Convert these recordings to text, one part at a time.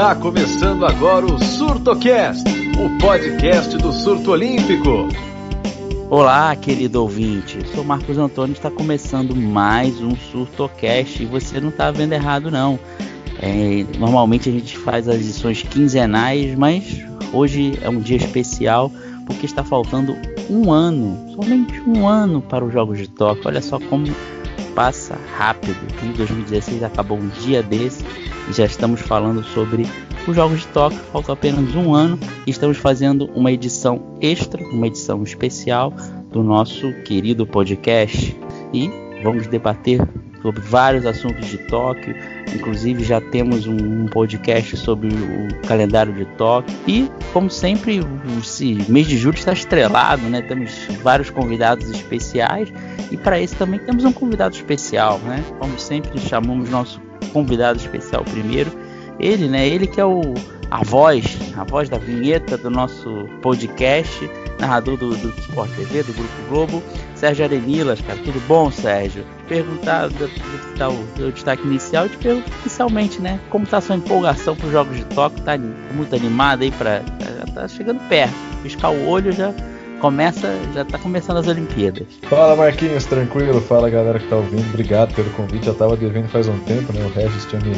Está começando agora o SurtoCast, o podcast do surto olímpico. Olá, querido ouvinte. Sou Marcos Antônio. Está começando mais um SurtoCast e você não está vendo errado não. É, normalmente a gente faz as edições quinzenais, mas hoje é um dia especial porque está faltando um ano, somente um ano para os Jogos de Tóquio. Olha só como passa rápido. Em 2016 acabou um dia desse e já estamos falando sobre os Jogos de Tóquio. Falta apenas um ano e estamos fazendo uma edição extra, uma edição especial do nosso querido podcast. E vamos debater sobre vários assuntos de Tóquio. Inclusive já temos um, podcast sobre o calendário de Tóquio. E, como sempre, esse mês de julho está estrelado, né? Temos vários convidados especiais. E para esse também temos um convidado especial, né? Como sempre, chamamos nosso convidado especial primeiro. Ele, né? Ele que é o a voz, a voz da vinheta do nosso podcast, narrador do, do Sport TV, do Grupo Globo, Sérgio Arenilas, cara, tudo bom, Sérgio? Perguntar, dar o, destaque inicial e te pergunto inicialmente, né, como tá a sua empolgação para os Jogos de Tóquio, tá muito animado aí para tá, tá chegando perto, piscar o olho já começa, já tá começando as Olimpíadas. Fala Marquinhos, tranquilo, fala galera que tá ouvindo, obrigado pelo convite, já tava devendo faz um tempo, né, o Regis tinha me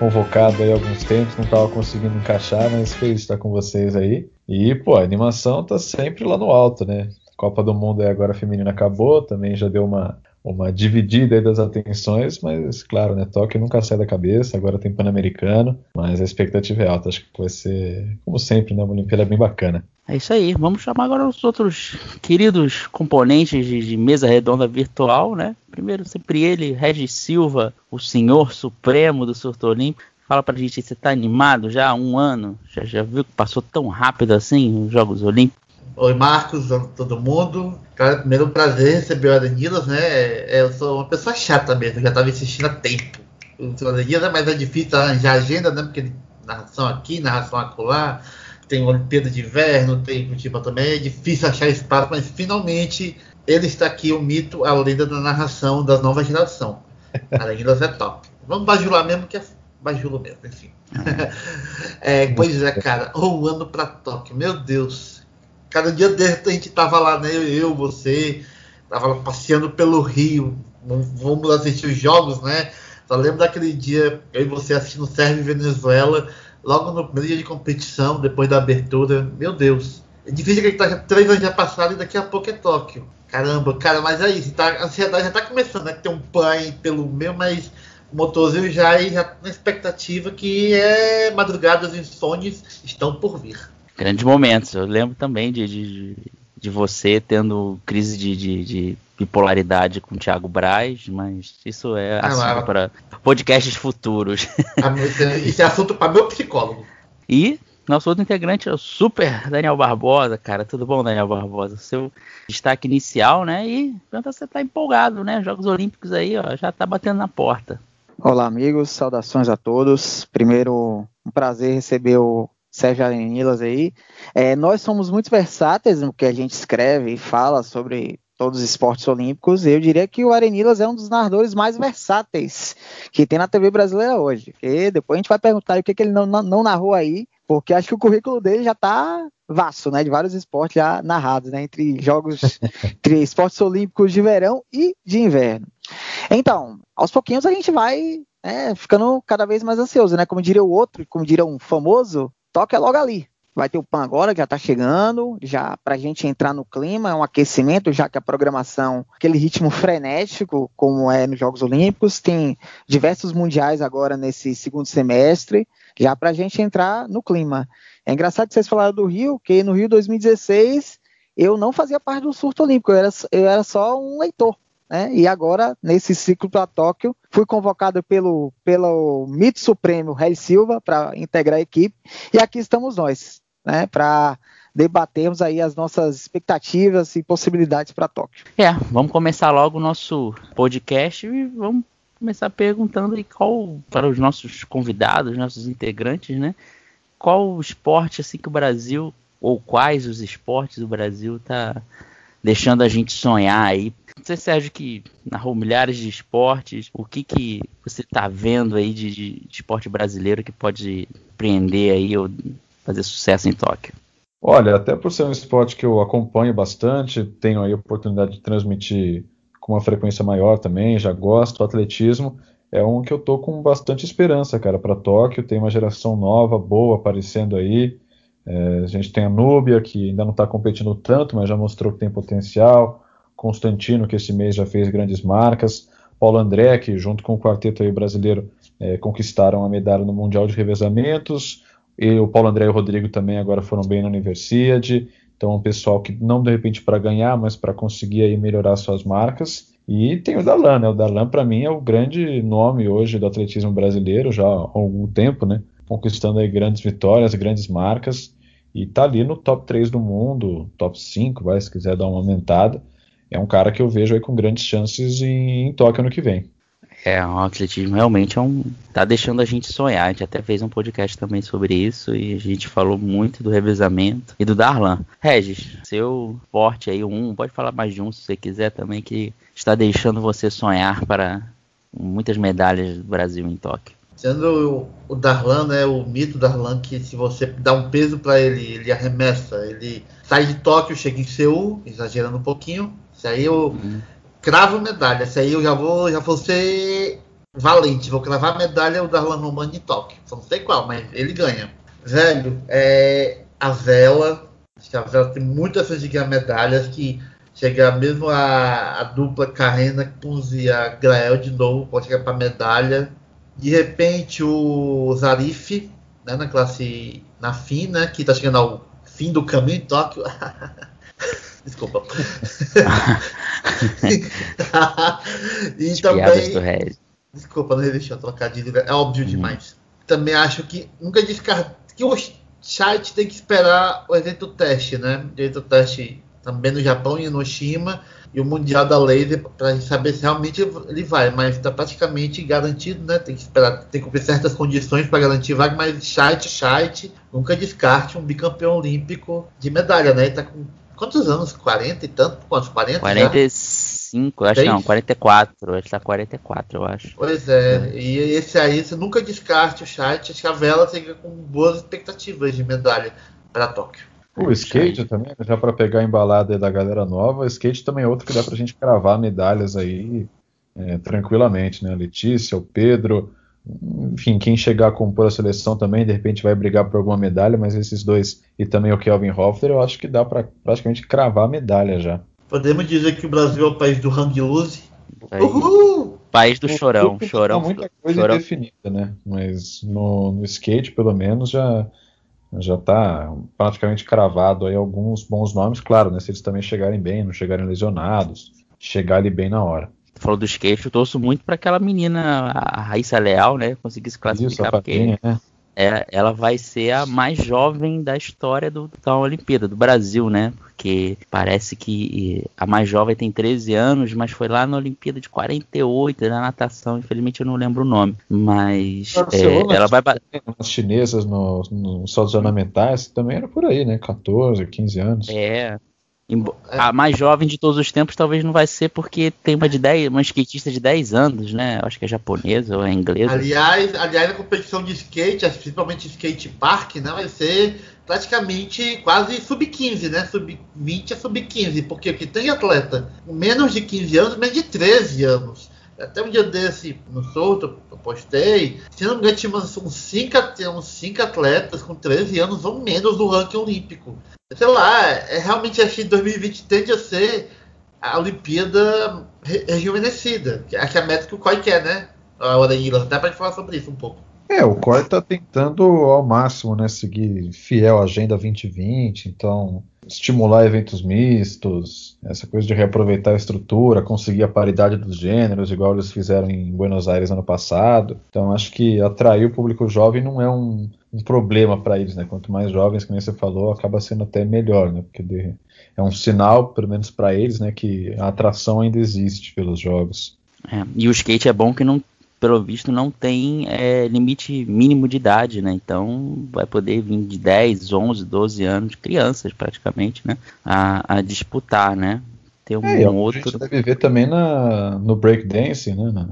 convocado aí alguns tempos, não estava conseguindo encaixar, mas feliz de estar com vocês aí. E, pô, a animação tá sempre lá no alto, né? Copa do Mundo agora feminina acabou, também já deu uma, uma dividida das atenções, mas claro, né, Tóquio nunca sai da cabeça, agora tem Pan-Americano, mas a expectativa é alta, acho que vai ser, como sempre, né, uma Olimpíada bem bacana. É isso aí, vamos chamar agora os outros queridos componentes de, de mesa redonda virtual, né? Primeiro, sempre ele, Regis Silva, o senhor supremo do surto olímpico. Fala pra gente, você tá animado já há um ano? Já, já viu que passou tão rápido assim os Jogos Olímpicos? Oi, Marcos, todo mundo. Cara, primeiro um prazer receber o Adenilas, né? É, eu sou uma pessoa chata mesmo, já estava assistindo há tempo. O Adenilas, mas é difícil arranjar agenda, né? Porque narração aqui, narração acolá, tem Olimpíada de Inverno, tem Curitiba também, é difícil achar espaço, mas finalmente ele está aqui, o mito, a lenda da narração da nova geração. Adenilas é top. Vamos bajular mesmo, que é bajulo mesmo, enfim. é, pois é, cara, um ano para Tóquio, meu Deus Cada dia desse a gente tava lá, né? Eu, você, tava passeando pelo Rio, vamos assistir os jogos, né? Só lembro daquele dia, eu e você assistindo Sérvia e Venezuela, logo no primeiro dia de competição, depois da abertura. Meu Deus. É difícil acreditar que três anos já passaram e daqui a pouco é Tóquio. Caramba, cara, mas é isso. Tá, a ansiedade já tá começando, né? Tem um pai pelo meu, mas o motorzinho já, já na expectativa que é madrugadas insônias estão por vir grandes momentos. Eu lembro também de, de, de você tendo crise de, de, de bipolaridade com o Thiago Braz, mas isso é ah, assunto para podcasts futuros. Isso é assunto para meu psicólogo. E nosso outro integrante é o super Daniel Barbosa, cara. Tudo bom, Daniel Barbosa? Seu destaque inicial, né? E você tá empolgado, né? Jogos Olímpicos aí, ó, já tá batendo na porta. Olá, amigos. Saudações a todos. Primeiro, um prazer receber o Sérgio Arenilas aí. É, nós somos muito versáteis no que a gente escreve e fala sobre todos os esportes olímpicos. Eu diria que o Arenilas é um dos narradores mais versáteis que tem na TV brasileira hoje. E depois a gente vai perguntar o que, que ele não, não, não narrou aí, porque acho que o currículo dele já está vasto, né, de vários esportes já narrados, né, entre jogos, entre esportes olímpicos de verão e de inverno. Então, aos pouquinhos a gente vai é, ficando cada vez mais ansioso, né, como diria o outro, como diria um famoso, toque é logo ali. Vai ter o PAN agora, já está chegando, já para a gente entrar no clima, é um aquecimento, já que a programação, aquele ritmo frenético, como é nos Jogos Olímpicos, tem diversos mundiais agora nesse segundo semestre, já para a gente entrar no clima. É engraçado que vocês falaram do Rio, que no Rio 2016 eu não fazia parte do surto olímpico, eu era, eu era só um leitor né? E agora, nesse ciclo para Tóquio, fui convocado pelo, pelo mito supremo Rei Silva para integrar a equipe, e aqui estamos nós, né? Para debatermos aí as nossas expectativas e possibilidades para Tóquio. É, vamos começar logo o nosso podcast e vamos começar perguntando aí qual para os nossos convidados, nossos integrantes, né? Qual o esporte assim que o Brasil ou quais os esportes o Brasil está deixando a gente sonhar aí. Você, Sérgio, que narrou milhares de esportes, o que, que você está vendo aí de, de, de, esporte brasileiro que pode prender aí ou fazer sucesso em Tóquio? Olha, até por ser um esporte que eu acompanho bastante, tenho aí a oportunidade de transmitir com uma frequência maior também, já gosto, atletismo é um que eu tô com bastante esperança, cara, para Tóquio, tem uma geração nova, boa aparecendo aí, é, a gente tem a Núbia, que ainda não está competindo tanto, mas já mostrou que tem potencial, Constantino, que esse mês já fez grandes marcas, Paulo André, que junto com o quarteto aí brasileiro é, conquistaram a medalha no Mundial de Revezamentos, e o Paulo André e o Rodrigo também agora foram bem na Universidade. Então, um pessoal que não de repente para ganhar, mas para conseguir aí melhorar suas marcas. E tem o Darlan, né? O Darlan para mim é o grande nome hoje do atletismo brasileiro já há algum tempo, né? Conquistando grandes vitórias, grandes marcas e tá ali no top 3 do mundo, top 5, vai, se quiser dar uma aumentada. É um cara que eu vejo aí com grandes chances em, em Tóquio ano que vem. É, o atletismo realmente é um. tá deixando a gente sonhar. A gente até fez um podcast também sobre isso e a gente falou muito do revezamento e do Darlan. Regis, seu forte aí, um, pode falar mais de um se você quiser também, que está deixando você sonhar para muitas medalhas do Brasil em Tóquio. Sendo o Darlan, né, o mito Darlan, que se você dá um peso para ele, ele arremessa. Ele sai de Tóquio, chega em Seul, exagerando um pouquinho. Isso aí eu. Uhum cravo medalha. Essa aí eu já vou, já vou ser valente. Vou cravar medalha o Darlan Romano de Tóquio. Só não sei qual, mas ele ganha. Velho, é, a vela. Acho que a vela tem muitas chances de ganhar medalhas. Que chega mesmo a, a dupla Carrena Kunz e a Grael de novo. Pode chegar para medalha. De repente o Zarif, né, na classe na FIN, né, que está chegando ao fim do caminho em Tóquio. Desculpa. e também. Desculpa, não resisti a trocadilho, é óbvio uhum. demais. Também acho que nunca descarta que o chat tem que esperar o evento teste, né? O evento teste também no Japão e no Shima e o Mundial da Laser para saber se realmente ele vai, mas está praticamente garantido, né? Tem que esperar, tem que cumprir certas condições para garantir vaga, mas chat, chat, nunca descarte um bicampeão olímpico de medalha, né? Ele tá com quantos anos? 40 e tanto? Quantos? 40? 45, já? acho não, 44. Ele tá 44, eu acho. Pois é, é, e esse aí você nunca descarte o chat, acho que a vela fica com boas expectativas de medalha para Tóquio. O skate também, já para pegar a embalada da galera nova, o skate também é outro que dá pra gente cravar medalhas aí é, tranquilamente, né? Letícia, o Pedro, enfim, quem chegar a compor a seleção também, de repente vai brigar por alguma medalha, mas esses dois e também o Kelvin Hoffler, eu acho que dá para praticamente cravar a medalha já. Podemos dizer que o Brasil é o país do hang loose? Uhul! País do chorão, chorão. muita coisa chorão. definida, né? Mas no, no skate, pelo menos, já já está praticamente cravado aí alguns bons nomes, claro, né? Se eles também chegarem bem, não chegarem lesionados, chegarem bem na hora falou do skate, eu torço muito para aquela menina, a Raíssa Leal, né? Conseguir se classificar, Isso, porque né? É, ela vai ser a mais jovem da história do, da Olimpíada, do Brasil, né? Porque parece que a mais jovem tem 13 anos, mas foi lá na Olimpíada de 48, na natação, infelizmente eu não lembro o nome. Mas é, ela vai. As chinesas nos no saltos ornamentais também era por aí, né? 14, 15 anos. É. A mais jovem de todos os tempos talvez não vai ser porque tem uma de 10, uma skatista de 10 anos, né? Acho que é japonesa ou é inglesa. Aliás, aliás, a competição de skate, principalmente skate park, né, vai ser praticamente quase sub-15, né? Sub-20 a sub-15, porque que tem atleta com menos de 15 anos, menos de 13 anos. Até um dia desse, no solto, eu postei, se não me engano, tinha uns 5 uns atletas com 13 anos ou menos no ranking olímpico sei lá, é, realmente acho que 2020 tende a ser a Olimpíada re rejuvenescida, que é a meta que o COI quer, né? A Orenila, até para falar sobre isso um pouco. É, o COI está tentando ao máximo, né, seguir fiel à Agenda 2020, então estimular eventos mistos, essa coisa de reaproveitar a estrutura, conseguir a paridade dos gêneros, igual eles fizeram em Buenos Aires ano passado. Então acho que atrair o público jovem não é um, um problema para eles, né? Quanto mais jovens, como você falou, acaba sendo até melhor, né? Porque de, é um sinal, pelo menos para eles, né, que a atração ainda existe pelos jogos. É, e o skate é bom que não pelo visto, não tem é, limite mínimo de idade, né? Então vai poder vir de 10, 11, 12 anos, crianças praticamente, né? A, a disputar, né? Ter um é, outro. A gente deve ver também na, no breakdance, né?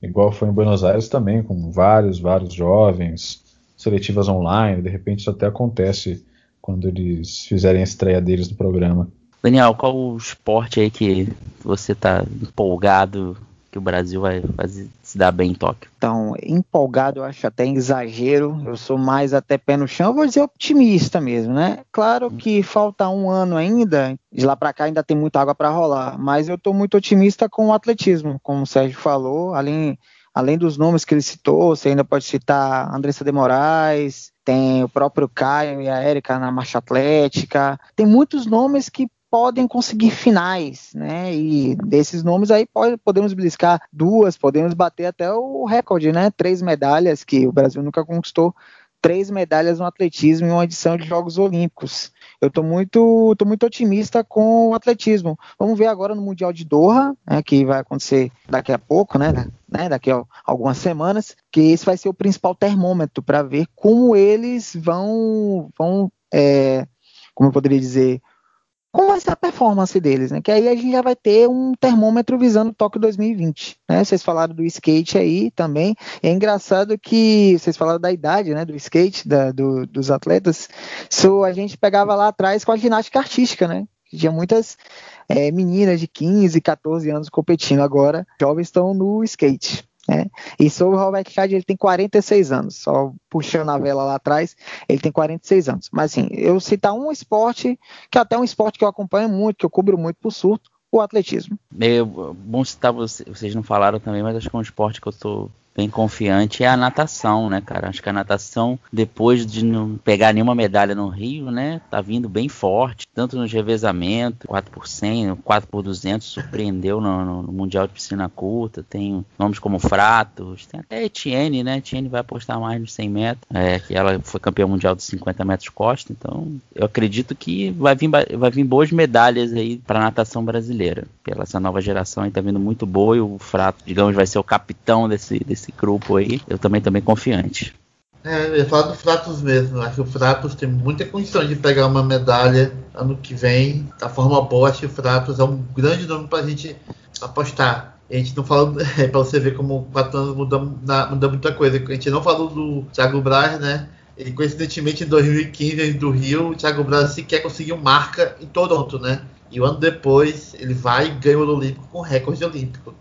Igual foi em Buenos Aires também, com vários, vários jovens, seletivas online, de repente isso até acontece quando eles fizerem a estreia deles no programa. Daniel, qual o esporte aí que você tá empolgado que o Brasil vai fazer, se dar bem em Tóquio? Então, empolgado eu acho até exagero, eu sou mais até pé no chão, eu vou dizer otimista mesmo, né? Claro que falta um ano ainda, de lá para cá ainda tem muita água para rolar, mas eu estou muito otimista com o atletismo, como o Sérgio falou, além, além dos nomes que ele citou, você ainda pode citar Andressa de Moraes, tem o próprio Caio e a Érica na marcha atlética, tem muitos nomes que podem conseguir finais, né? E desses nomes aí pode, podemos beliscar duas, podemos bater até o recorde, né? Três medalhas que o Brasil nunca conquistou, três medalhas no atletismo em uma edição de Jogos Olímpicos. Eu estou muito, tô muito otimista com o atletismo. Vamos ver agora no Mundial de Doha, né, que vai acontecer daqui a pouco, né, né, daqui a algumas semanas, que esse vai ser o principal termômetro para ver como eles vão, vão é, como eu poderia dizer, como vai ser a performance deles, né? Que aí a gente já vai ter um termômetro visando o Tóquio 2020, né? Vocês falaram do skate aí também. É engraçado que vocês falaram da idade, né? Do skate, da, do, dos atletas. Isso a gente pegava lá atrás com a ginástica artística, né? Tinha muitas é, meninas de 15, 14 anos competindo. Agora, jovens estão no skate. Né? E sobre o Robert Chad, ele tem 46 anos, só puxando a vela lá atrás, ele tem 46 anos. Mas assim, eu citar um esporte, que é até um esporte que eu acompanho muito, que eu cubro muito por surto, o atletismo. É bom citar, vocês não falaram também, mas acho que é um esporte que eu estou bem confiante é a natação, né, cara? Acho que a natação, depois de não pegar nenhuma medalha no Rio, né, tá vindo bem forte, tanto no revezamento, 4 por 100, 4 por 200, surpreendeu no, no Mundial de Piscina Curta, tem nomes como Fratos, tem até Etienne, né, Etienne vai apostar mais nos 100 metros, é, que ela foi campeã mundial dos 50 metros costa, então eu acredito que vai vir, vai vir boas medalhas aí para a natação brasileira, pela essa nova geração aí tá vindo muito boa e o Frato, digamos, vai ser o capitão desse, desse esse grupo aí, eu também também confiante. É, eu ia falar do Fratos mesmo. Acho que o Fratos tem muita condição de pegar uma medalha ano que vem. Da forma boa, acho que o Fratos é um grande nome para a gente apostar. A gente não falou, é, para você ver como quatro anos muda, muita coisa. A gente não falou do Thiago Braz, né? Ele, coincidentemente, em 2015, do Rio, o Thiago Braz sequer conseguiu marca em Toronto, né? E o um ano depois, ele vai e ganha o Olímpico com recorde olímpico.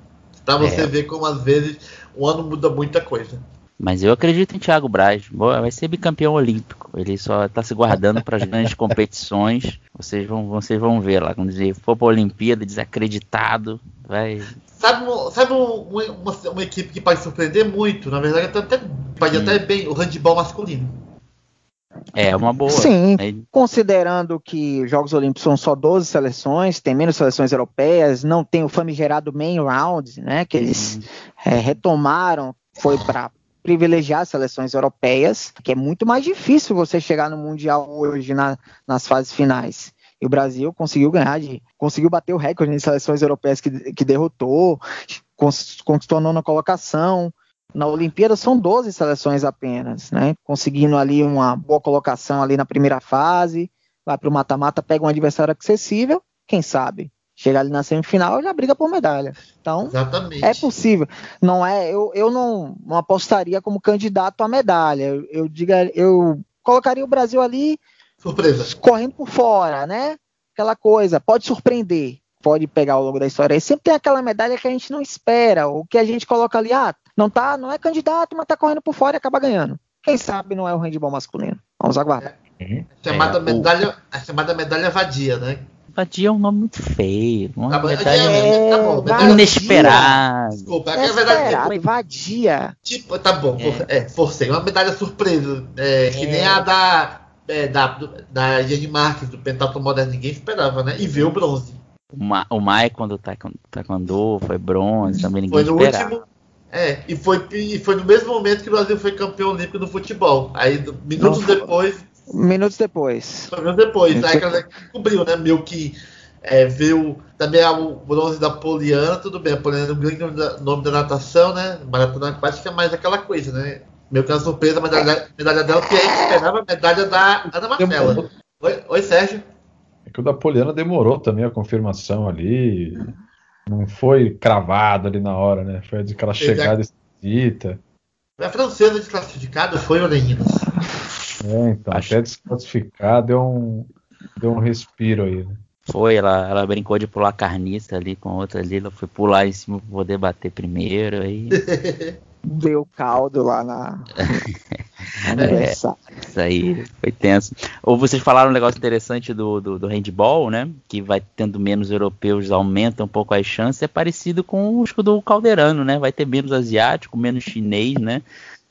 Pra você é. ver como às vezes um ano muda muita coisa. Mas eu acredito em Thiago Braz. Vai ser bicampeão olímpico. Ele só está se guardando para as grandes competições. Vocês vão, vocês vão ver lá. Quando dizer, for para a Olimpíada, desacreditado, vai. Sabe, sabe uma, uma, uma, equipe que pode surpreender muito? Na verdade, até, pode até bem o handball masculino. É uma boa. Sim, é. considerando que os Jogos Olímpicos são só 12 seleções, tem menos seleções europeias, não tem o famigerado main round, né, que eles é, retomaram, foi para privilegiar as seleções europeias, que é muito mais difícil você chegar no Mundial hoje na, nas fases finais. E o Brasil conseguiu ganhar, de, conseguiu bater o recorde em seleções europeias que, que derrotou, conquistou a nona colocação, na Olimpíada são 12 seleções apenas, né? Conseguindo ali uma boa colocação ali na primeira fase, vai para o mata-mata, pega um adversário acessível, quem sabe chegar ali na semifinal já briga por medalha. Então, Exatamente. é possível. Não é, eu, eu não, não apostaria como candidato à medalha. Eu, eu diga, eu colocaria o Brasil ali surpresa, correndo por fora, né? Aquela coisa, pode surpreender, pode pegar ao longo da história. E sempre tem aquela medalha que a gente não espera, o que a gente coloca ali, ah, não tá, não é candidato, mas tá correndo por fora e acaba ganhando. Quem sabe não é o handball masculino. Vamos aguardar. É, chamada, é, medalha, a chamada medalha vadia, né? Vadia é um nome muito feio. Uma tá medalha é, tá bom, medalha inesperada. Desculpa, é, é verdade. Vadia. Tipo, tá bom, é. é, forcei. Uma medalha surpresa. É, que nem a da, é, da, da Jenny Marques, do Pentatlo Moderno, ninguém esperava, né? E veio o bronze. O, Ma, o Mai, quando tá taekwondo, foi bronze, também ninguém foi no esperava. Último, é, e foi, e foi no mesmo momento que o Brasil foi campeão olímpico no futebol. Aí, minutos Não, depois. Minutos depois. Minutos depois. Minutos aí depois. cobriu, né? Meio que É, viu também o bronze da Poliana, tudo bem, a Poliana é um grande nome da, natação, né? Maratona aquática é mais aquela coisa, né? Meio que uma surpresa, a medalha, medalha dela, que a gente esperava a medalha da Ana Marcela. Oi, oi, Sérgio. É que o da Poliana demorou também a confirmação ali. Não foi cravado ali na hora, né? Foi aquela chegada esquisita. A francesa desclassificada foi o Leninas. É, então, Acho... até desclassificar deu um, deu um respiro aí, né? Foi, ela, ela brincou de pular carniça ali com outra ali, ela foi pular em cima pra poder bater primeiro, aí. Deu caldo lá na. é, isso aí foi tenso. Ou vocês falaram um negócio interessante do, do, do, handball, né? Que vai tendo menos europeus, aumenta um pouco as chances. É parecido com o do caldeirano, né? Vai ter menos asiático, menos chinês, né?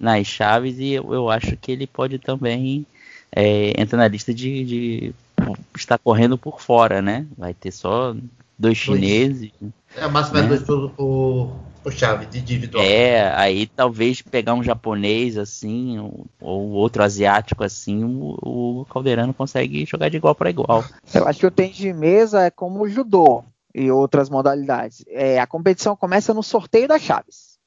Nas chaves, e eu, eu acho que ele pode também é, entrar na lista de, de estar correndo por fora, né? Vai ter só dois chineses. É, a máxima né? é dois por, por, por, chave de individual. É, aí talvez pegar um japonês assim, ou outro asiático assim, o, o Caldeirano consegue jogar de igual para igual. Eu acho que o tênis de mesa é como o judô e outras modalidades. É, a competição começa no sorteio das chaves.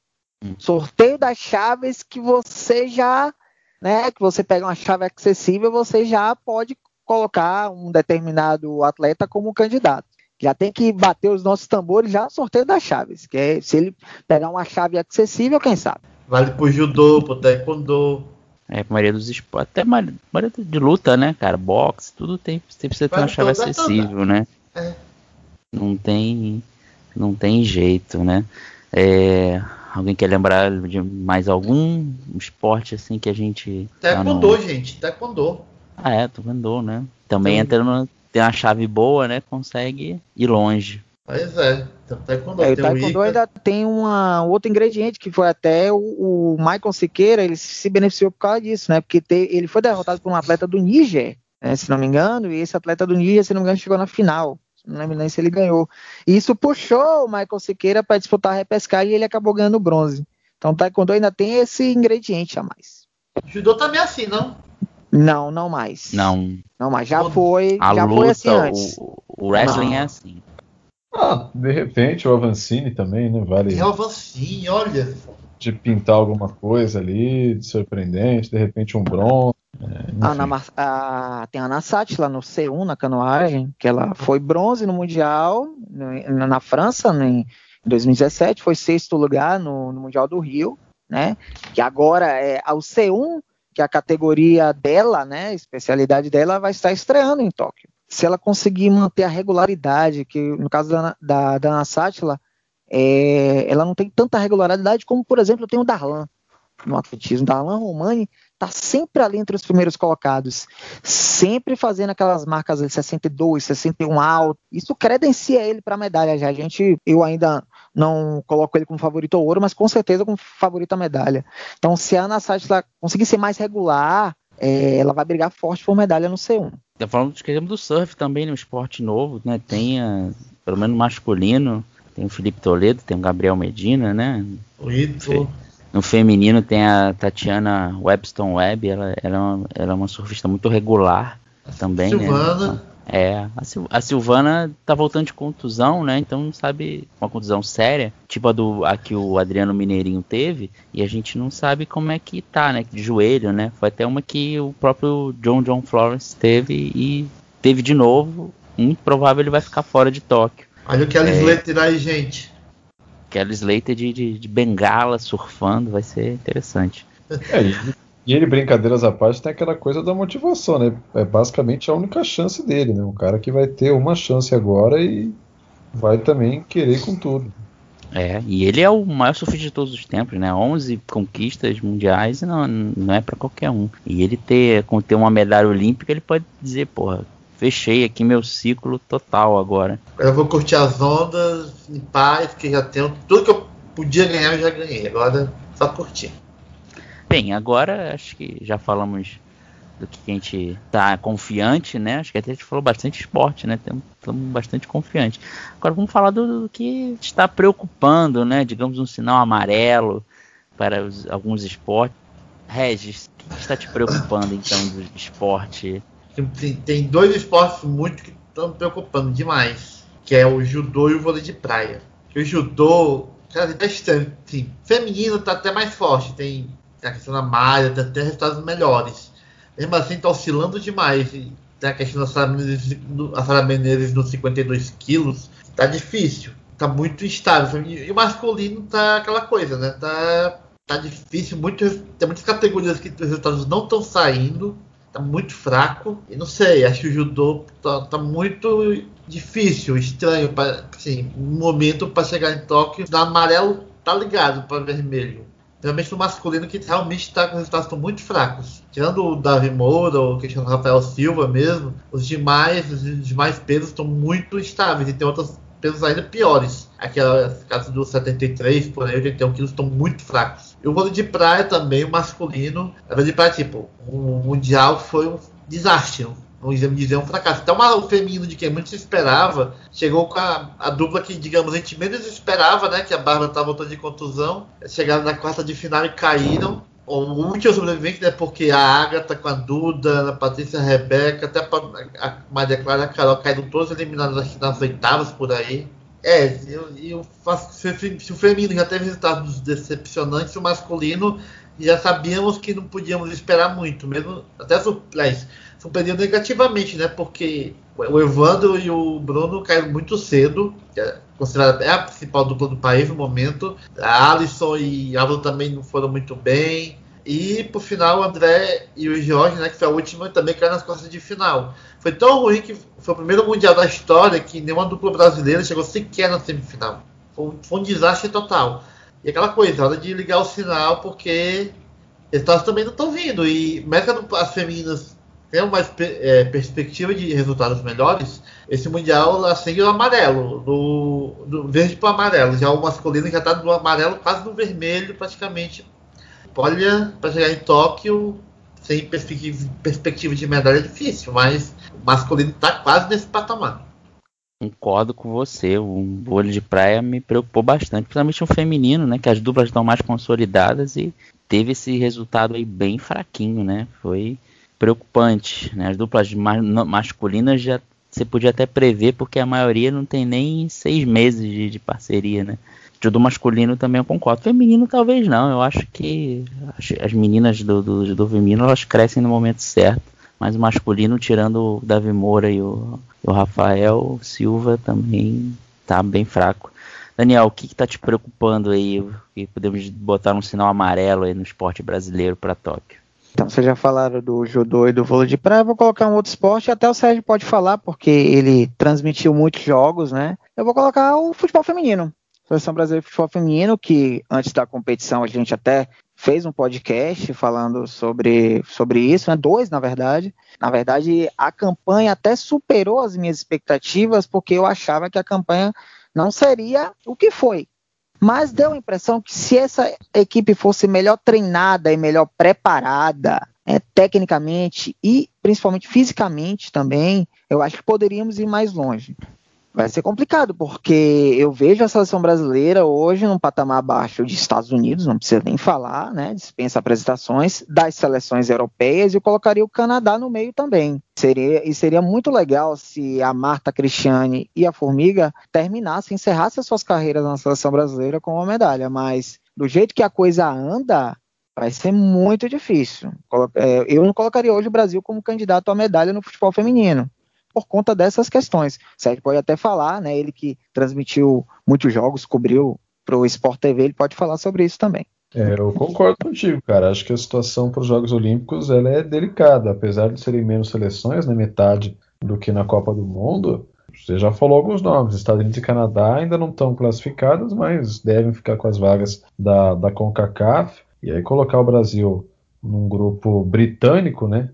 Hum. Sorteio das chaves que você já, né, que você pega uma chave acessível, você já pode colocar um determinado atleta como candidato. Já tem que bater os nossos tambores já no sorteio das chaves, que é se ele pegar uma chave acessível, quem sabe. Vale pro judô, pro taekwondo. É, a maioria dos esportes, até maioria de luta, né, cara, boxe, tudo tem, tem precisa ter uma chave acessível, né? É. Não tem, não tem jeito, né? É, alguém quer lembrar de mais algum esporte assim que a gente Taekwondo, não... gente, Taekwondo. Ah, é, vendou, né? Também Sim. entra no, tem uma chave boa, né? Consegue ir longe. Pois é. Então, taekwondo, é, o taekwondo ainda tem uma, outro ingrediente que foi até o, o Michael Siqueira, ele se beneficiou por causa disso, né? Porque te, ele foi derrotado por um atleta do Níger, né, se não me engano, e esse atleta do Níger, se não me engano, chegou na final. Não lembro nem se ele ganhou. E isso puxou o Michael Siqueira para disputar a repescagem e ele acabou ganhando bronze. Então o taekwondo ainda tem esse ingrediente a mais. Judô também é assim, não? Não, não mais. Não. Não mais. Já foi. A já luta, foi assim antes. O, o wrestling não. é assim. Ah, de repente o Avancini também, né? Vale. É o Avancini, olha. De pintar alguma coisa ali, de surpreendente, de repente um bronze. É, a, a, tem a Ana Sati lá no C1, na canoagem, que ela foi bronze no Mundial, no, na França, no, em 2017, foi sexto lugar no, no Mundial do Rio, né? Que agora é ao C1 que a categoria dela, né, especialidade dela, vai estar estreando em Tóquio. Se ela conseguir manter a regularidade, que no caso da, da, da Ana Sátila, é, ela não tem tanta regularidade como, por exemplo, tem o Darlan no atletismo. Darlan Romani está sempre ali entre os primeiros colocados, sempre fazendo aquelas marcas de 62, 61 alto. Isso credencia ele para a medalha já. A gente, eu ainda não coloco ele como favorito ao ouro, mas com certeza como favorito à medalha. Então, se a Ana conseguir ser mais regular, é, ela vai brigar forte por medalha no C1. Tá falando esquecemos do surf também, no esporte novo, né? Tem, a, pelo menos masculino, tem o Felipe Toledo, tem o Gabriel Medina, né? O Ito. No feminino tem a Tatiana Webstone Webb, ela, ela, é uma, ela é uma surfista muito regular também, né? Silvana. né? É, a, Sil a, Silvana tá voltando de contusão, né? Então não sabe uma contusão séria, tipo a do a que o Adriano Mineirinho teve, e a gente não sabe como é que tá, né? De joelho, né? Foi até uma que o próprio John John Florence teve e teve de novo. Muito provável ele vai ficar fora de Tóquio. Olha o Kelly é, Slater aí, gente. Kelly Slater de, de, de bengala surfando, vai ser interessante. É, e ele, brincadeiras à parte, tem aquela coisa da motivação, né? É basicamente a única chance dele, né? Um cara que vai ter uma chance agora e vai também querer com tudo. É, e ele é o maior surfista de todos os tempos, né? 11 conquistas mundiais não, não é para qualquer um. E ele ter, ter uma medalha olímpica, ele pode dizer, porra, fechei aqui meu ciclo total agora. Eu vou curtir as ondas em paz, que já tenho tudo que eu podia ganhar, eu já ganhei. Agora só curtir. Bem, agora acho que já falamos do que a gente tá confiante, né? Acho que até a gente falou bastante esporte, né? Estamos bastante confiante. Agora vamos falar do, do, que está preocupando, né? Digamos um sinal amarelo para os, alguns esportes. Regis, o que está te preocupando então do esporte? Tem, tem dois esportes muito que estão preocupando demais. que é o judô e o vôlei de praia. O judô, cara, tá estranho. Sim, feminino tá até mais forte, tem a questão da malha, tem até resultados melhores. Mesmo assim, tá oscilando demais. Tem a questão da Sara Menezes nos 52 quilos, tá difícil. Tá muito instável. E o masculino tá aquela coisa, né? Tá, tá difícil. Muito, tem muitas categorias que os resultados não estão saindo tá muito fraco. E não sei, acho que o judô tá, tá muito difícil, estranho, pra, assim, um momento para chegar em Tóquio. No amarelo tá ligado para vermelho. Realmente no masculino que realmente está com resultados muito fracos. Tirando o Davi Moura, o Cristiano Rafael Silva mesmo, os demais, os demais pesos estão muito estáveis e tem outros pesos ainda piores. Aquela caso do 73, por aí, 81 quilos estão muito fracos. E o vôlei de praia também, o masculino. Vôlei de praia, tipo, o Mundial foi um desastre. Vamos dizer, um fracasso. Então, o feminino de quem muito se esperava chegou com a, a, dupla que, digamos, a gente menos esperava, né? Que a Bárbara estava voltando de contusão. Chegaram na quarta de final e caíram. O último sobrevivente, né? Porque a Agatha com a Duda, a Patrícia a Rebeca, até a Maria Clara e a Carol caíram todos eliminados nas oitavas por aí. É, eu, eu faço, se, o feminino já teve resultados decepcionantes, o masculino já sabíamos que não podíamos esperar muito, mesmo até surpresa. Surpreendeu negativamente, né? Porque o Evandro e o Bruno caíram muito cedo, é considerada a principal dupla do país no momento. A Alisson e Álvaro também não foram muito bem. E por final o André e o Jorge, né, que foi a última, também caiu nas costas de final. Foi tão ruim que foi o primeiro mundial da história que nenhuma dupla brasileira chegou sequer na semifinal. Foi, foi um desastre total. E aquela coisa, hora de ligar o sinal, porque eles também não estão vindo. E mesmo as femininas têm uma é, perspectiva de resultados melhores, esse Mundial acende o amarelo, do, do verde para amarelo. Já o masculino já está do amarelo quase no vermelho, praticamente, Olha, para chegar em Tóquio, sem perspectiva, perspectiva de medalha é difícil, mas o masculino está quase nesse patamar. Concordo com você, o vôlei de praia me preocupou bastante, principalmente o feminino, né? Que as duplas estão mais consolidadas e teve esse resultado aí bem fraquinho, né? Foi preocupante, né? As duplas masculinas já você podia até prever, porque a maioria não tem nem seis meses de, de parceria, né? do masculino também eu concordo. Feminino talvez não. Eu acho que as meninas do, do, do feminino elas crescem no momento certo. Mas o masculino, tirando o Davi Moura e o, o Rafael Silva, também tá bem fraco. Daniel, o que está te preocupando aí? Que podemos botar um sinal amarelo aí no esporte brasileiro para Tóquio? Então, vocês já falaram do judô e do vôlei de praia, eu vou colocar um outro esporte, até o Sérgio pode falar, porque ele transmitiu muitos jogos, né? Eu vou colocar o futebol feminino. Seleção Brasileira de Futebol Feminino, que antes da competição a gente até fez um podcast falando sobre, sobre isso, né? dois na verdade. Na verdade, a campanha até superou as minhas expectativas, porque eu achava que a campanha não seria o que foi. Mas deu a impressão que se essa equipe fosse melhor treinada e melhor preparada, é, tecnicamente e principalmente fisicamente também, eu acho que poderíamos ir mais longe. Vai ser complicado, porque eu vejo a seleção brasileira hoje num patamar abaixo de Estados Unidos, não precisa nem falar, né? Dispensa apresentações das seleções europeias e eu colocaria o Canadá no meio também. Seria, e seria muito legal se a Marta Cristiane e a Formiga terminassem, encerrassem suas carreiras na seleção brasileira com uma medalha, mas do jeito que a coisa anda, vai ser muito difícil. É, eu não colocaria hoje o Brasil como candidato à medalha no futebol feminino por conta dessas questões. Sérgio pode até falar, né? Ele que transmitiu muitos jogos, cobriu para o Sport TV, ele pode falar sobre isso também. É, eu concordo contigo, cara. Acho que a situação para os Jogos Olímpicos ela é delicada, apesar de serem menos seleções, né, metade do que na Copa do Mundo. Você já falou alguns nomes. Estados Unidos e Canadá ainda não estão classificados, mas devem ficar com as vagas da, da CONCACAF. E aí colocar o Brasil num grupo britânico, né?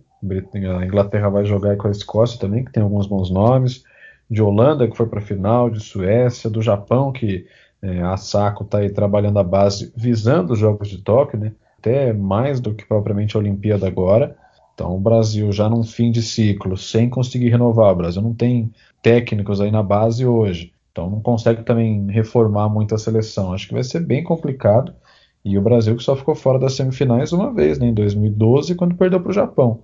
A Inglaterra vai jogar com a Escócia também, que tem alguns bons nomes. De Holanda, que foi para a final, de Suécia, do Japão, que é, a Saco está aí trabalhando a base visando os Jogos de Tóquio, né? até mais do que propriamente a Olimpíada agora. Então, o Brasil já num fim de ciclo, sem conseguir renovar, o Brasil não tem técnicos aí na base hoje. Então, não consegue também reformar muito a seleção. Acho que vai ser bem complicado. E o Brasil que só ficou fora das semifinais uma vez, né, em 2012, quando perdeu para o Japão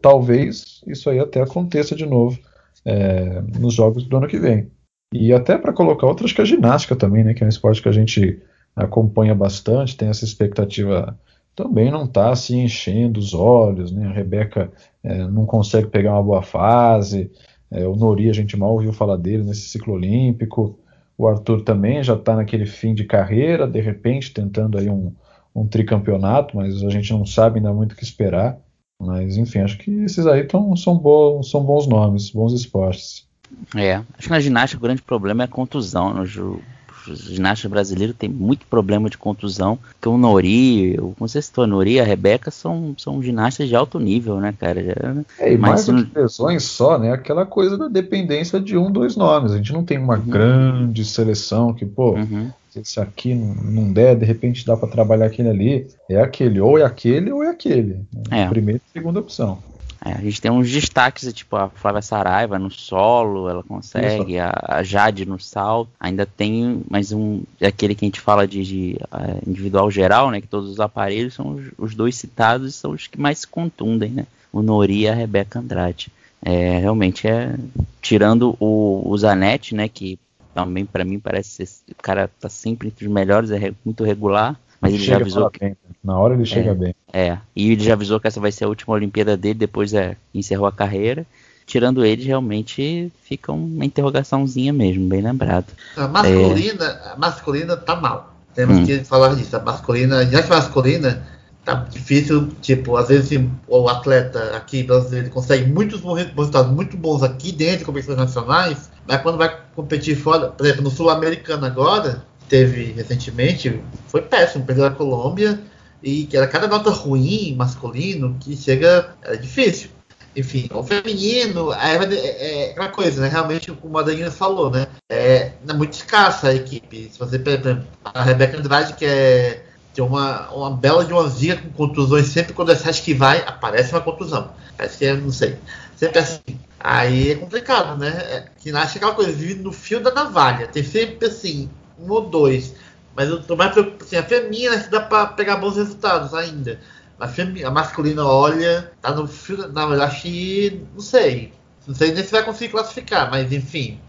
talvez isso aí até aconteça de novo é, nos jogos do ano que vem. E até para colocar outras que a ginástica também, né? Que é um esporte que a gente acompanha bastante, tem essa expectativa também não está se enchendo os olhos, né? A Rebeca é, não consegue pegar uma boa fase, é, o Nori a gente mal ouviu falar dele nesse ciclo olímpico, o Arthur também já está naquele fim de carreira, de repente tentando aí um, um tricampeonato, mas a gente não sabe ainda muito o que esperar. Mas enfim, acho que esses aí tão, são, bons, são bons nomes, bons esportes. É, acho que na ginástica o grande problema é a contusão. No, os ginastas brasileiros têm muito problema de contusão. Que o Nori, como você citou, a Nori e a Rebeca são, são ginastas de alto nível, né, cara? É, e mais do que lesões só, né? Aquela coisa da dependência de um, dois nomes. A gente não tem uma uhum. grande seleção que, pô, uhum. Se aqui não, não der, de repente dá para trabalhar aquele ali. É aquele, ou é aquele, ou é aquele. É. Primeira e segunda opção. É, a gente tem uns destaques, tipo a Flávia Saraiva no solo, ela consegue, a, a, Jade no salto. Ainda tem mais um, aquele que a gente fala de, de uh, individual geral, né? Que todos os aparelhos são os, os, dois citados e são os que mais se contundem, né? O Nori e a Rebeca Andrade. É, realmente é. Tirando o, o Zanetti, né? Que também para mim parece ser. O cara tá sempre entre os melhores, é muito regular. Mas ele já avisou que. Bem. Na hora ele chega é, bem. É. E ele já avisou que essa vai ser a última Olimpíada dele, depois é, encerrou a carreira. Tirando ele, realmente fica uma interrogaçãozinha mesmo, bem lembrado. A masculina, é... a masculina tá mal. Temos hum. que falar disso. A masculina, já que masculina, tá difícil, tipo, às vezes o atleta aqui brasileiro consegue muitos resultados muito bons aqui dentro de competições nacionais, mas quando vai competir fora, por exemplo, no Sul-Americano agora, teve recentemente foi péssimo, perdeu a Colômbia e que era cada nota ruim masculino que chega era difícil. Enfim, o feminino é, é, é coisa, né? Realmente, a Danina falou, né? É, é muito escassa a equipe. Se você pega a Rebeca Andrade, que é tem uma, uma bela de uma via com contusões, sempre quando você acha que vai, aparece uma contusão. Parece que é, não sei. Sempre assim. Aí é complicado, né? É, que nasce aquela coisa, vive no fio da navalha. Tem sempre assim, um ou dois. Mas eu tô mais preocupado. Assim, a feminina dá para pegar bons resultados ainda. A, femi, a masculina, olha, tá no fio. Não, eu acho que. Não sei. Não sei nem se vai conseguir classificar, mas enfim.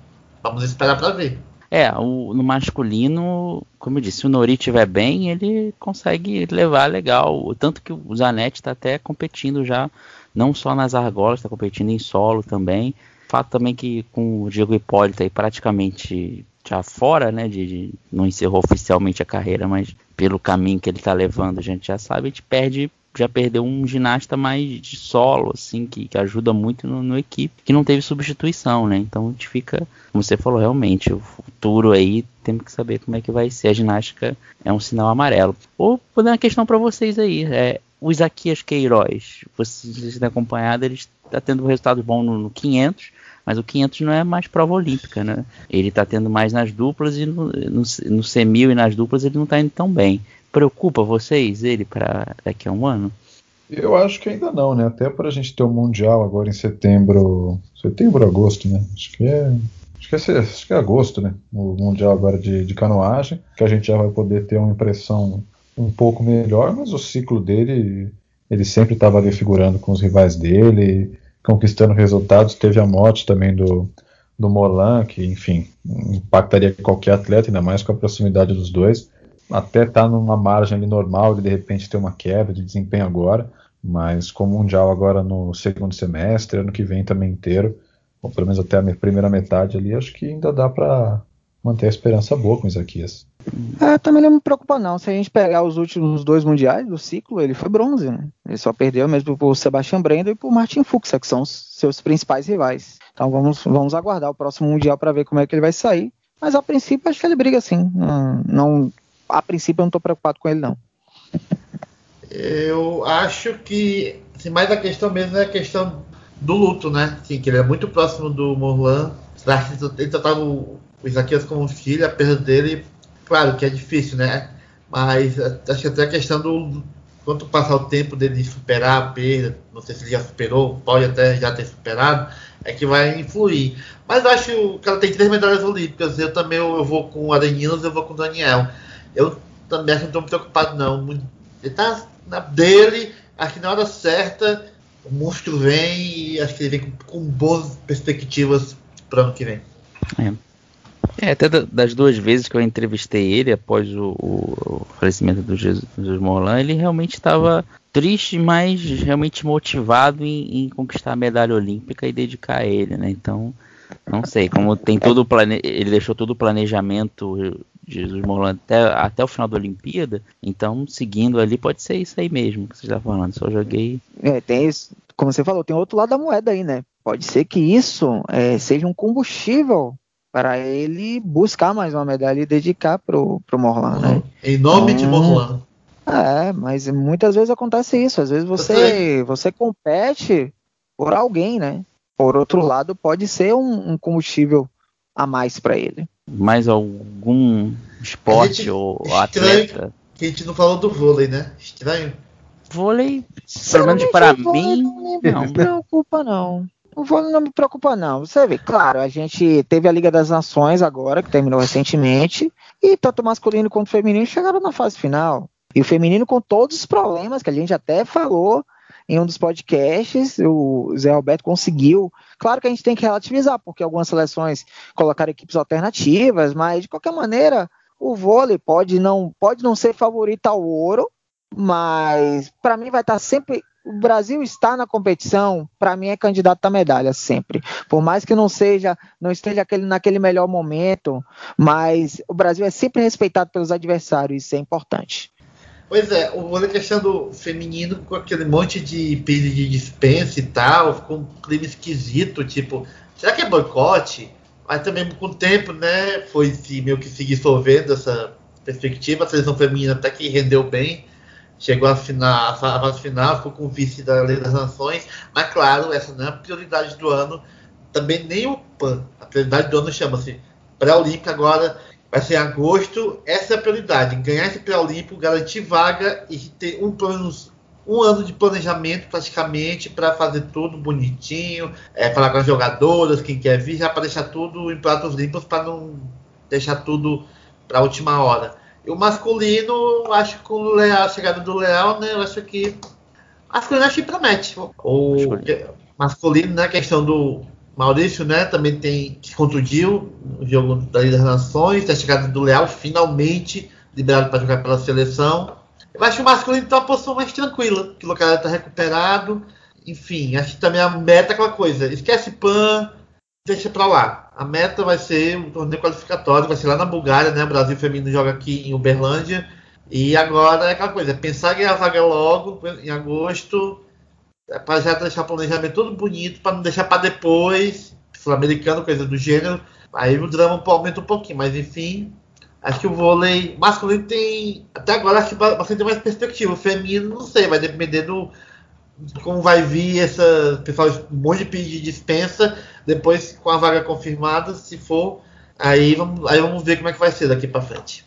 Vamos esperar para ver. É, o, no masculino, como eu disse, se o Nori estiver bem, ele consegue levar legal. Tanto que o Zanetti está até competindo já, não só nas argolas, está competindo em solo também. Fato também que com o Diego Hipólito aí praticamente já fora, né, de, de, não encerrou oficialmente a carreira, mas pelo caminho que ele está levando, a gente já sabe, a gente perde, já perdeu um ginasta mais de solo, assim, que, que ajuda muito no, no, equipe, que não teve substituição, né, então a gente fica, como você falou, realmente, o futuro aí, temos que saber como é que vai ser, a ginástica é um sinal amarelo. Ou, vou dar uma questão para vocês aí, é, o Isaquias Queiroz, vocês têm acompanhado, ele está tendo um resultado bom no, no 500, mas o 500 não é mais prova olímpica, né? Ele está tendo mais nas duplas e no, no, no semil e nas duplas ele não está indo tão bem. Preocupa vocês ele para daqui a um ano? Eu acho que ainda não, né? Até para a gente ter o um mundial agora em setembro, setembro, agosto, né? Acho que é acho que é, acho que é agosto, né? O Mundial agora de, de canoagem, que a gente já vai poder ter uma impressão um pouco melhor, mas o ciclo dele, ele sempre estava ali figurando com os rivais dele, conquistando resultados. Teve a morte também do, do Molan, que, enfim, impactaria qualquer atleta, ainda mais com a proximidade dos dois. Até tá numa margem ali normal de de repente ter uma quebra de desempenho agora, mas com o Mundial agora no segundo semestre, ano que vem também inteiro, ou pelo menos até a primeira metade ali, acho que ainda dá para manter a esperança boa com o Isaquias. É, também não me preocupa não. Se a gente pegar os últimos dois mundiais do ciclo, ele foi bronze, né? Ele só perdeu mesmo por Sebastian Brendo e por Martin Fuchs, que são os seus principais rivais. Então vamos, vamos aguardar o próximo mundial para ver como é que ele vai sair. Mas a princípio acho que ele briga sim. Não, não a princípio eu não estou preocupado com ele não. Eu acho que assim, mais a questão mesmo é a questão do luto, né? Sim, que ele é muito próximo do Morlan. Ele tratava o Isaquias como filho, a perda dele Claro que é difícil, né? Mas acho que até a questão do quanto passar o tempo dele superar a perda, não sei se ele já superou, pode até já ter superado, é que vai influir. Mas acho que ela tem três medalhas olímpicas. Eu também eu, vou com o Adeninos, eu vou com o Daniel. Eu também não estou preocupado, não. Ele está na dele, acho que na hora certa o monstro vem e acho que ele vem com, com boas perspectivas para o ano que vem. É. É, até das duas vezes que eu entrevistei ele após o, o falecimento do Jesus, Jesus Morlan, ele realmente estava triste, mas realmente motivado em, em, conquistar a medalha olímpica e dedicar a ele, né? Então, não sei, como tem todo o plane... ele deixou todo o planejamento Jesus Morlan até, até o final da Olimpíada, então seguindo ali pode ser isso aí mesmo que você está falando. Só joguei. É, tem isso, como você falou, tem outro lado da moeda aí, né? Pode ser que isso é, seja um combustível para ele buscar mais uma medalha e dedicar pro, pro Morlan, né? Em nome de Morlan. É, mas muitas vezes acontece isso. Às vezes você, você compete por alguém, né? Por outro lado, pode ser um, um combustível a mais para ele. Mais algum esporte gente, ou atleta? Que a gente não falou do vôlei, né? Estranho. Vôlei, pelo menos para mim, não me preocupa não. O vôlei não me preocupa não. Você vê, claro, a gente teve a Liga das Nações agora, que terminou recentemente, e tanto masculino quanto feminino chegaram na fase final. E o feminino com todos os problemas que a gente até falou em um dos podcasts, o Zé Alberto conseguiu. Claro que a gente tem que relativizar, porque algumas seleções colocaram equipes alternativas, mas de qualquer maneira, o vôlei pode não, pode não ser favorito ao ouro, mas para mim vai estar sempre. O Brasil está na competição, para mim é candidato a medalha sempre. Por mais que não seja, não esteja aquele, naquele melhor momento, mas o Brasil é sempre respeitado pelos adversários, isso é importante. Pois é, o vôlei questão do feminino com aquele monte de pedido de dispensa e tal, ficou um clima esquisito, tipo, será que é boicote? Mas também com o tempo, né, foi se meio que se dissolvendo essa perspectiva, a seleção feminina até que rendeu bem, chegou à final, à final, ficou com o vice da Lei das Nações, mas claro, essa não é a prioridade do ano, também nem o PAN, a prioridade do ano chama-se pré-olímpica agora vai ser em agosto. Essa é a prioridade: ganhar esse pré-olímpico, garantir vaga e ter um, um ano de planejamento praticamente para fazer tudo bonitinho, é, falar com as jogadoras, quem quer vir, já para deixar tudo em pratos limpos para não deixar tudo para a última hora. E o masculino, acho que com o Leal, a chegada do Leal, né, eu acho que masculino acho que promete. O masculino, né, a questão do Maurício, né, também tem se contundiu no jogo da Liga das Nações, a chegada do Leal, finalmente liberado para jogar pela seleção. Eu acho que o masculino está uma posição mais tranquila, que o Locador está recuperado. Enfim, acho que também a meta é aquela coisa, esquece PAN, deixa para lá. A meta vai ser um torneio qualificatório, vai ser lá na Bulgária, né? O Brasil Feminino joga aqui em Uberlândia. E agora é aquela coisa, pensar em ganhar a vaga logo, em agosto, é para já deixar o planejamento todo bonito, para não deixar para depois, sul-americano, coisa do gênero. Aí o drama aumenta um pouquinho, mas enfim, acho que o vôlei masculino tem, até agora, acho que bastante mais perspectiva. O feminino, não sei, vai depender do como vai vir essa pessoal um monte de pedido de dispensa depois com a vaga confirmada se for aí vamos aí vamos ver como é que vai ser daqui para frente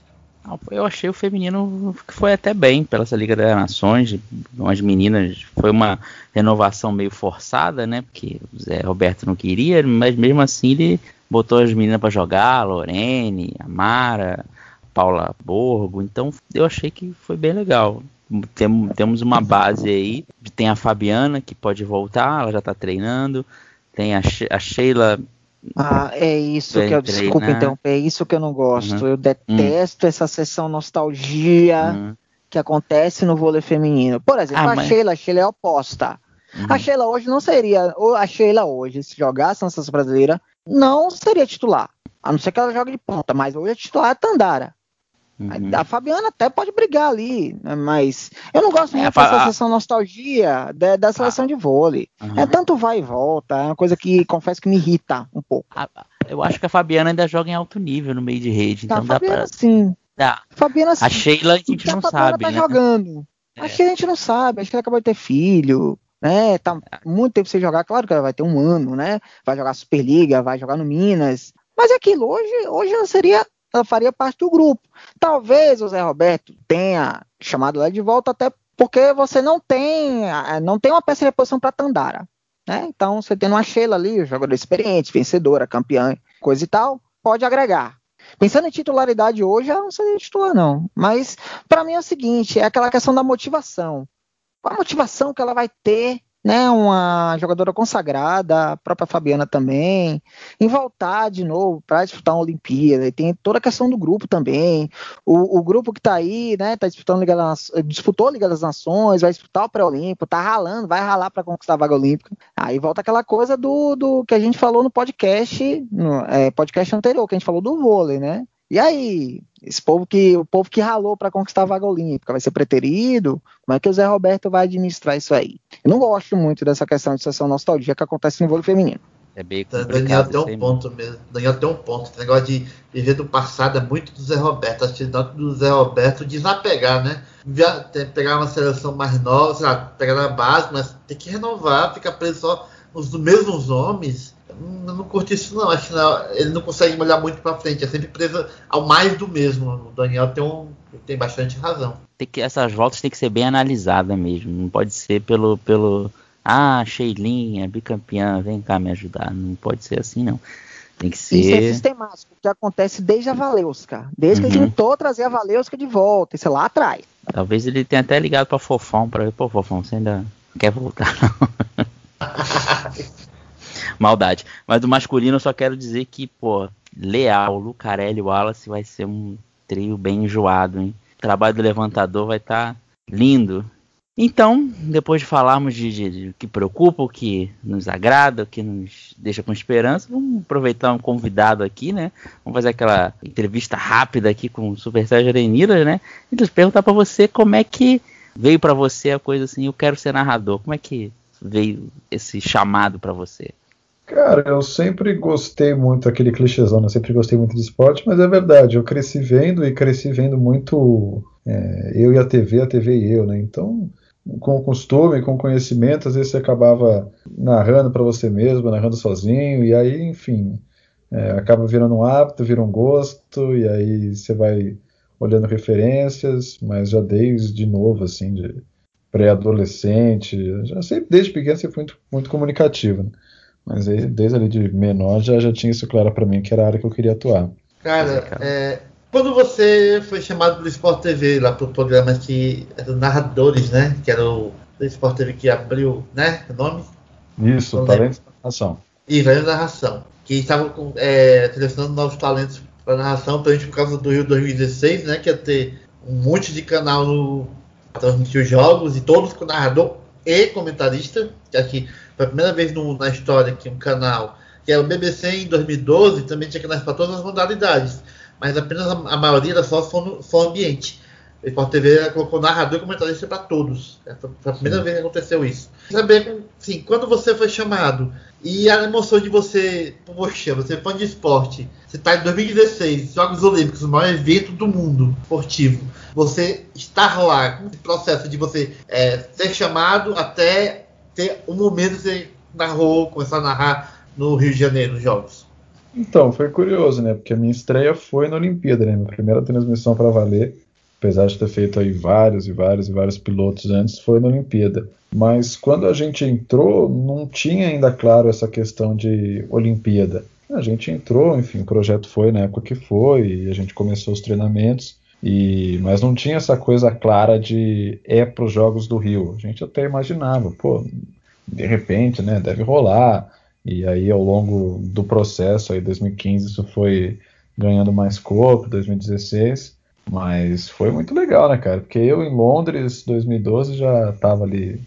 eu achei o feminino que foi até bem pela essa Liga das Nações. As meninas foi uma renovação meio forçada, né? Porque o Zé Roberto não queria, mas mesmo assim ele botou as meninas para jogar, a Lorene, a Mara, Paula Borgo. Então eu achei que foi bem legal. Tem, temos uma base aí. Tem a Fabiana que pode voltar, ela já está treinando. Tem a, a Sheila ah, é isso que eu desculpa interromper, é isso que eu não gosto. Uhum. Eu detesto uhum. essa sessão nostalgia uhum. que acontece no vôlei feminino. Por exemplo, ah, a mas... Sheila, a Sheila é oposta. A uhum. Sheila hoje não seria, a Sheila hoje, se jogasse na seleção brasileira, não seria titular. A não ser que ela jogue de ponta, mas hoje a titular é a Tandara. Uhum. A Fabiana até pode brigar ali, né, mas eu não gosto é, muito é, dessa a... sessão nostalgia da, da seleção ah. de vôlei. Uhum. É tanto vai e volta, é uma coisa que confesso que me irrita um pouco. A, eu acho que a Fabiana ainda joga em alto nível no meio de rede, então a dá Fabiana, pra... sim. Dá. Fabiana, sim. A Sheila a gente não a sabe, tá né? jogando. É. A Sheila a gente não sabe, acho que ela acabou de ter filho, né? Tá muito tempo sem jogar, claro que ela vai ter um ano, né? Vai jogar Superliga, vai jogar no Minas. Mas é aquilo, hoje, hoje ela seria ela faria parte do grupo. Talvez o Zé Roberto tenha chamado ela de volta até porque você não tem, não tem uma peça de reposição para Tandara. Né? Então, você tendo uma Sheila ali, jogadora experiente, vencedora, campeã, coisa e tal, pode agregar. Pensando em titularidade hoje, ela não seria titular, não. Mas, para mim, é o seguinte: é aquela questão da motivação. Qual a motivação que ela vai ter né, uma jogadora consagrada, a própria Fabiana também, em voltar de novo para disputar uma Olimpíada. E tem toda a questão do grupo também. O, o grupo que está aí, né, tá disputando Liga das, disputou a Liga das Nações, vai disputar o pré-olímpico, tá ralando, vai ralar para conquistar a vaga olímpica. Aí volta aquela coisa do, do que a gente falou no podcast, no é, podcast anterior, que a gente falou do vôlei, né? E aí, esse povo que o povo que ralou para conquistar a vaga olímpica vai ser preterido? Como é que o Zé Roberto vai administrar isso aí? Eu não gosto muito dessa questão de sessão nostalgia que acontece no vôlei feminino. É bem Daniel tem um ponto mesmo. Daniel tem um ponto. Esse negócio de viver do passado é muito do Zé Roberto. Acho que do Zé Roberto desapegar, né? Pegar uma seleção mais nova, sei lá, pegar na base, mas tem que renovar, ficar preso só nos mesmos nomes eu não curti isso não. Acho que não, ele não consegue olhar muito para frente. É sempre preso ao mais do mesmo. O Daniel tem, um, tem bastante razão. Tem que, essas voltas tem que ser bem analisadas mesmo. Não pode ser pelo. pelo ah, Sheilinha, bicampeã, vem cá me ajudar. Não pode ser assim, não. Tem que ser. Isso é sistemático, que acontece desde a Valeuska. Desde uhum. que ele tentou trazer a Valeuska de volta. Isso é lá atrás. Talvez ele tenha até ligado pra Fofão pra ver, pô, Fofão, você ainda quer voltar, não? Maldade. Mas do masculino eu só quero dizer que, pô, Leal, Lucarelli e Wallace vai ser um trio bem enjoado, hein? O trabalho do levantador vai estar tá lindo. Então, depois de falarmos de, de, de, que preocupa, o que nos agrada, o que nos deixa com esperança, vamos aproveitar um convidado aqui, né? Vamos fazer aquela entrevista rápida aqui com o Super Sérgio Arenidas, né? E perguntar para você como é que veio para você a coisa assim, eu quero ser narrador. Como é que veio esse chamado para você? Cara, eu sempre gostei muito daquele clichêzão, né? eu sempre gostei muito de esporte, mas é verdade, eu cresci vendo e cresci vendo muito é, eu e a TV, a TV e eu, né? Então, com costume, com conhecimento, às vezes você acabava narrando para você mesmo, narrando sozinho, e aí, enfim, é, acaba virando um hábito, vira um gosto, e aí você vai olhando referências, mas já desde novo, assim, de pré-adolescente, já sempre, desde pequeno, sempre fui muito, muito comunicativo, né? Mas aí, desde ali de menor já, já tinha isso claro para mim, que era a área que eu queria atuar. Cara, é, quando você foi chamado do Sport TV lá pro programa que era narradores, né? Que era o Sport TV que abriu, né? O nome? Isso, Talentos da Narração. Isso, Talentos da Narração. Que estavam é, selecionando novos talentos para narração, gente por causa do Rio 2016, né? Que ia ter um monte de canal no transmitir os jogos e todos com narrador e comentarista, que aqui foi a primeira vez no, na história que um canal, que era o BBC em 2012, também tinha canais para todas as modalidades, mas apenas a, a maioria era só som, som ambiente. O Sport TV colocou narrador e comentarista para todos. É, foi a primeira Sim. vez que aconteceu isso. Saber, sim, quando você foi chamado e a emoção de você, poxa, você é fã de esporte, você está em 2016, Jogos Olímpicos, o maior evento do mundo esportivo. Você estar lá, o processo de você é, ser chamado até ter um momento que você narrou, começar a narrar no Rio de Janeiro, nos jogos? Então, foi curioso, né? Porque a minha estreia foi na Olimpíada, né? Minha primeira transmissão para valer, apesar de ter feito aí vários e vários e vários pilotos antes, foi na Olimpíada. Mas quando a gente entrou, não tinha ainda claro essa questão de Olimpíada. A gente entrou, enfim, o projeto foi na época que foi, e a gente começou os treinamentos. E, mas não tinha essa coisa clara de é para os Jogos do Rio. A gente até imaginava, pô, de repente, né, deve rolar. E aí ao longo do processo, aí 2015 isso foi ganhando mais corpo, 2016, mas foi muito legal, né, cara? Porque eu em Londres, 2012 já estava ali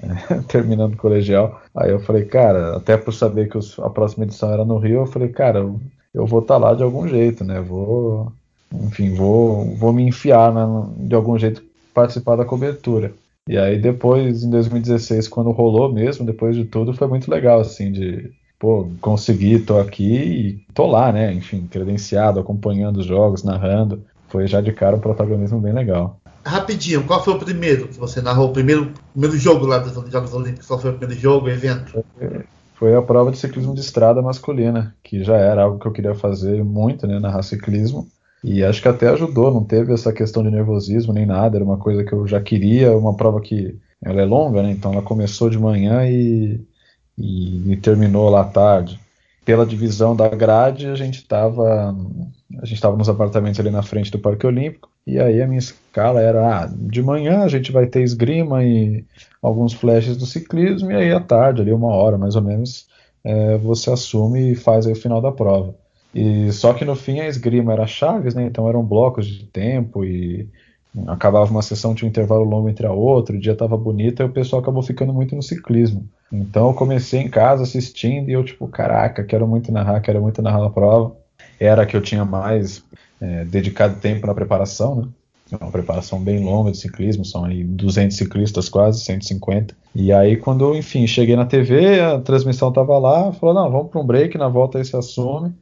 é, terminando o colegial. Aí eu falei, cara, até por saber que os, a próxima edição era no Rio, eu falei, cara, eu, eu vou estar tá lá de algum jeito, né? Vou enfim, vou, vou me enfiar né, de algum jeito participar da cobertura. E aí depois, em 2016, quando rolou mesmo, depois de tudo, foi muito legal, assim, de, pô, conseguir, tô aqui e tô lá, né, enfim, credenciado, acompanhando os jogos, narrando. Foi já de cara um protagonismo bem legal. Rapidinho, qual foi o primeiro que você narrou? O primeiro, primeiro jogo lá dos Jogos Olímpicos? Qual foi o primeiro jogo, evento? Foi a prova de ciclismo de estrada masculina, que já era algo que eu queria fazer muito, né, narrar ciclismo. E acho que até ajudou, não teve essa questão de nervosismo nem nada, era uma coisa que eu já queria, uma prova que ela é longa, né? Então ela começou de manhã e, e, e terminou lá à tarde. Pela divisão da grade, a gente estava a gente estava nos apartamentos ali na frente do Parque Olímpico, e aí a minha escala era, ah, de manhã a gente vai ter esgrima e alguns flashes do ciclismo e aí à tarde, ali uma hora mais ou menos, é, você assume e faz o final da prova. E só que no fim a esgrima era chaves, né? Então eram blocos de tempo e acabava uma sessão tinha um intervalo longo entre a outra, o dia estava bonito e o pessoal acabou ficando muito no ciclismo. Então eu comecei em casa assistindo e eu tipo, caraca, quero muito narrar, quero muito narrar a prova. Era que eu tinha mais é, dedicado tempo na preparação, né? É uma preparação bem longa de ciclismo, são aí 200 ciclistas quase, 150. E aí quando, enfim, cheguei na TV, a transmissão estava lá, falou, não, vamos para um break, na volta aí se assume.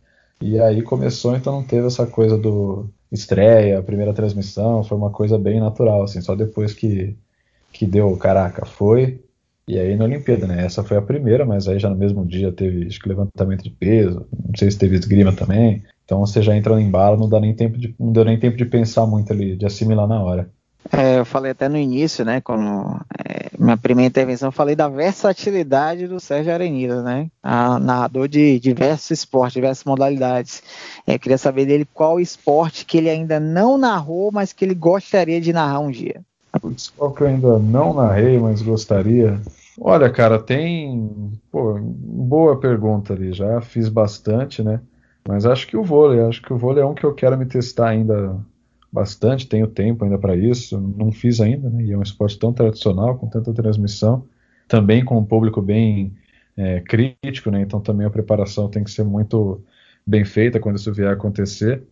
E aí começou, então não teve essa coisa do estreia, primeira transmissão, foi uma coisa bem natural, assim, só depois que, que deu, caraca, foi. E aí na Olimpíada, né? Essa foi a primeira, mas aí já no mesmo dia teve acho que levantamento de peso, não sei se teve esgrima também. Então você já entra no embalo, não dá nem tempo de, não deu nem tempo de pensar muito ali, de assimilar na hora. É, eu falei até no início, né, quando é, minha primeira intervenção, falei da versatilidade do Sérgio Arenida, né, a, narrador de diversos esportes, diversas modalidades. É, queria saber dele qual esporte que ele ainda não narrou, mas que ele gostaria de narrar um dia. Qual que eu ainda não narrei, mas gostaria? Olha, cara, tem. Pô, boa pergunta ali. Já fiz bastante, né? Mas acho que o vôlei, acho que o vôlei é um que eu quero me testar ainda bastante, tenho tempo ainda para isso, não fiz ainda, né? E é um esporte tão tradicional, com tanta transmissão, também com um público bem é, crítico, né? Então também a preparação tem que ser muito bem feita quando isso vier a acontecer.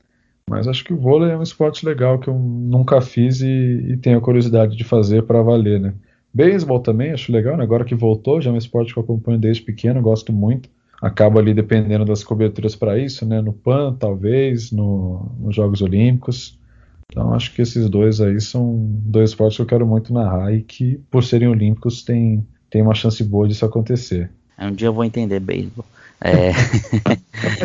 Mas acho que o vôlei é um esporte legal que eu nunca fiz e, e tenho curiosidade de fazer para valer, né? Beisebol também acho legal, né? agora que voltou, já é um esporte que eu acompanho desde pequeno, gosto muito. Acabo ali dependendo das coberturas para isso, né? No PAN, talvez, no, nos Jogos Olímpicos. Então acho que esses dois aí são dois esportes que eu quero muito narrar e que, por serem olímpicos, tem, tem uma chance boa disso acontecer. Um dia eu vou entender beisebol. É...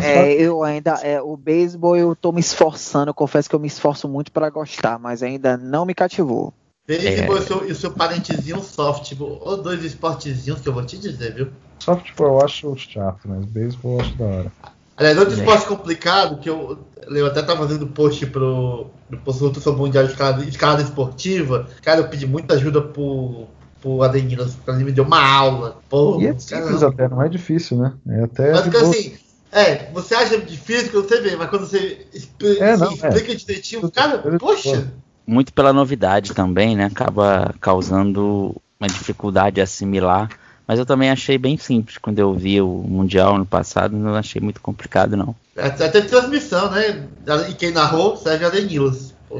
é, eu ainda é, o beisebol eu tô me esforçando, eu confesso que eu me esforço muito para gostar, mas ainda não me cativou. Beisebol é... e, o seu, e o seu parentezinho softball, ou dois esportezinhos que eu vou te dizer, viu? Softball eu acho chato, mas beisebol eu acho da hora. Aliás, outro é. esporte complicado que eu, eu até tava fazendo post pro, pro Nutrição Mundial de escalada, escalada esportiva. Cara, eu pedi muita ajuda pro, pro pra ele me deu uma aula. Pô, e é simples até, não é difícil, né? É até. Mas que assim, é, você acha difícil quando você vê, mas quando você expl é, não, explica é. direitinho, cara, poxa. Muito pela novidade também, né? Acaba causando uma dificuldade de assimilar mas eu também achei bem simples quando eu vi o Mundial no passado, não achei muito complicado, não. Até teve transmissão, né? E quem narrou, Sérgio Adenilas.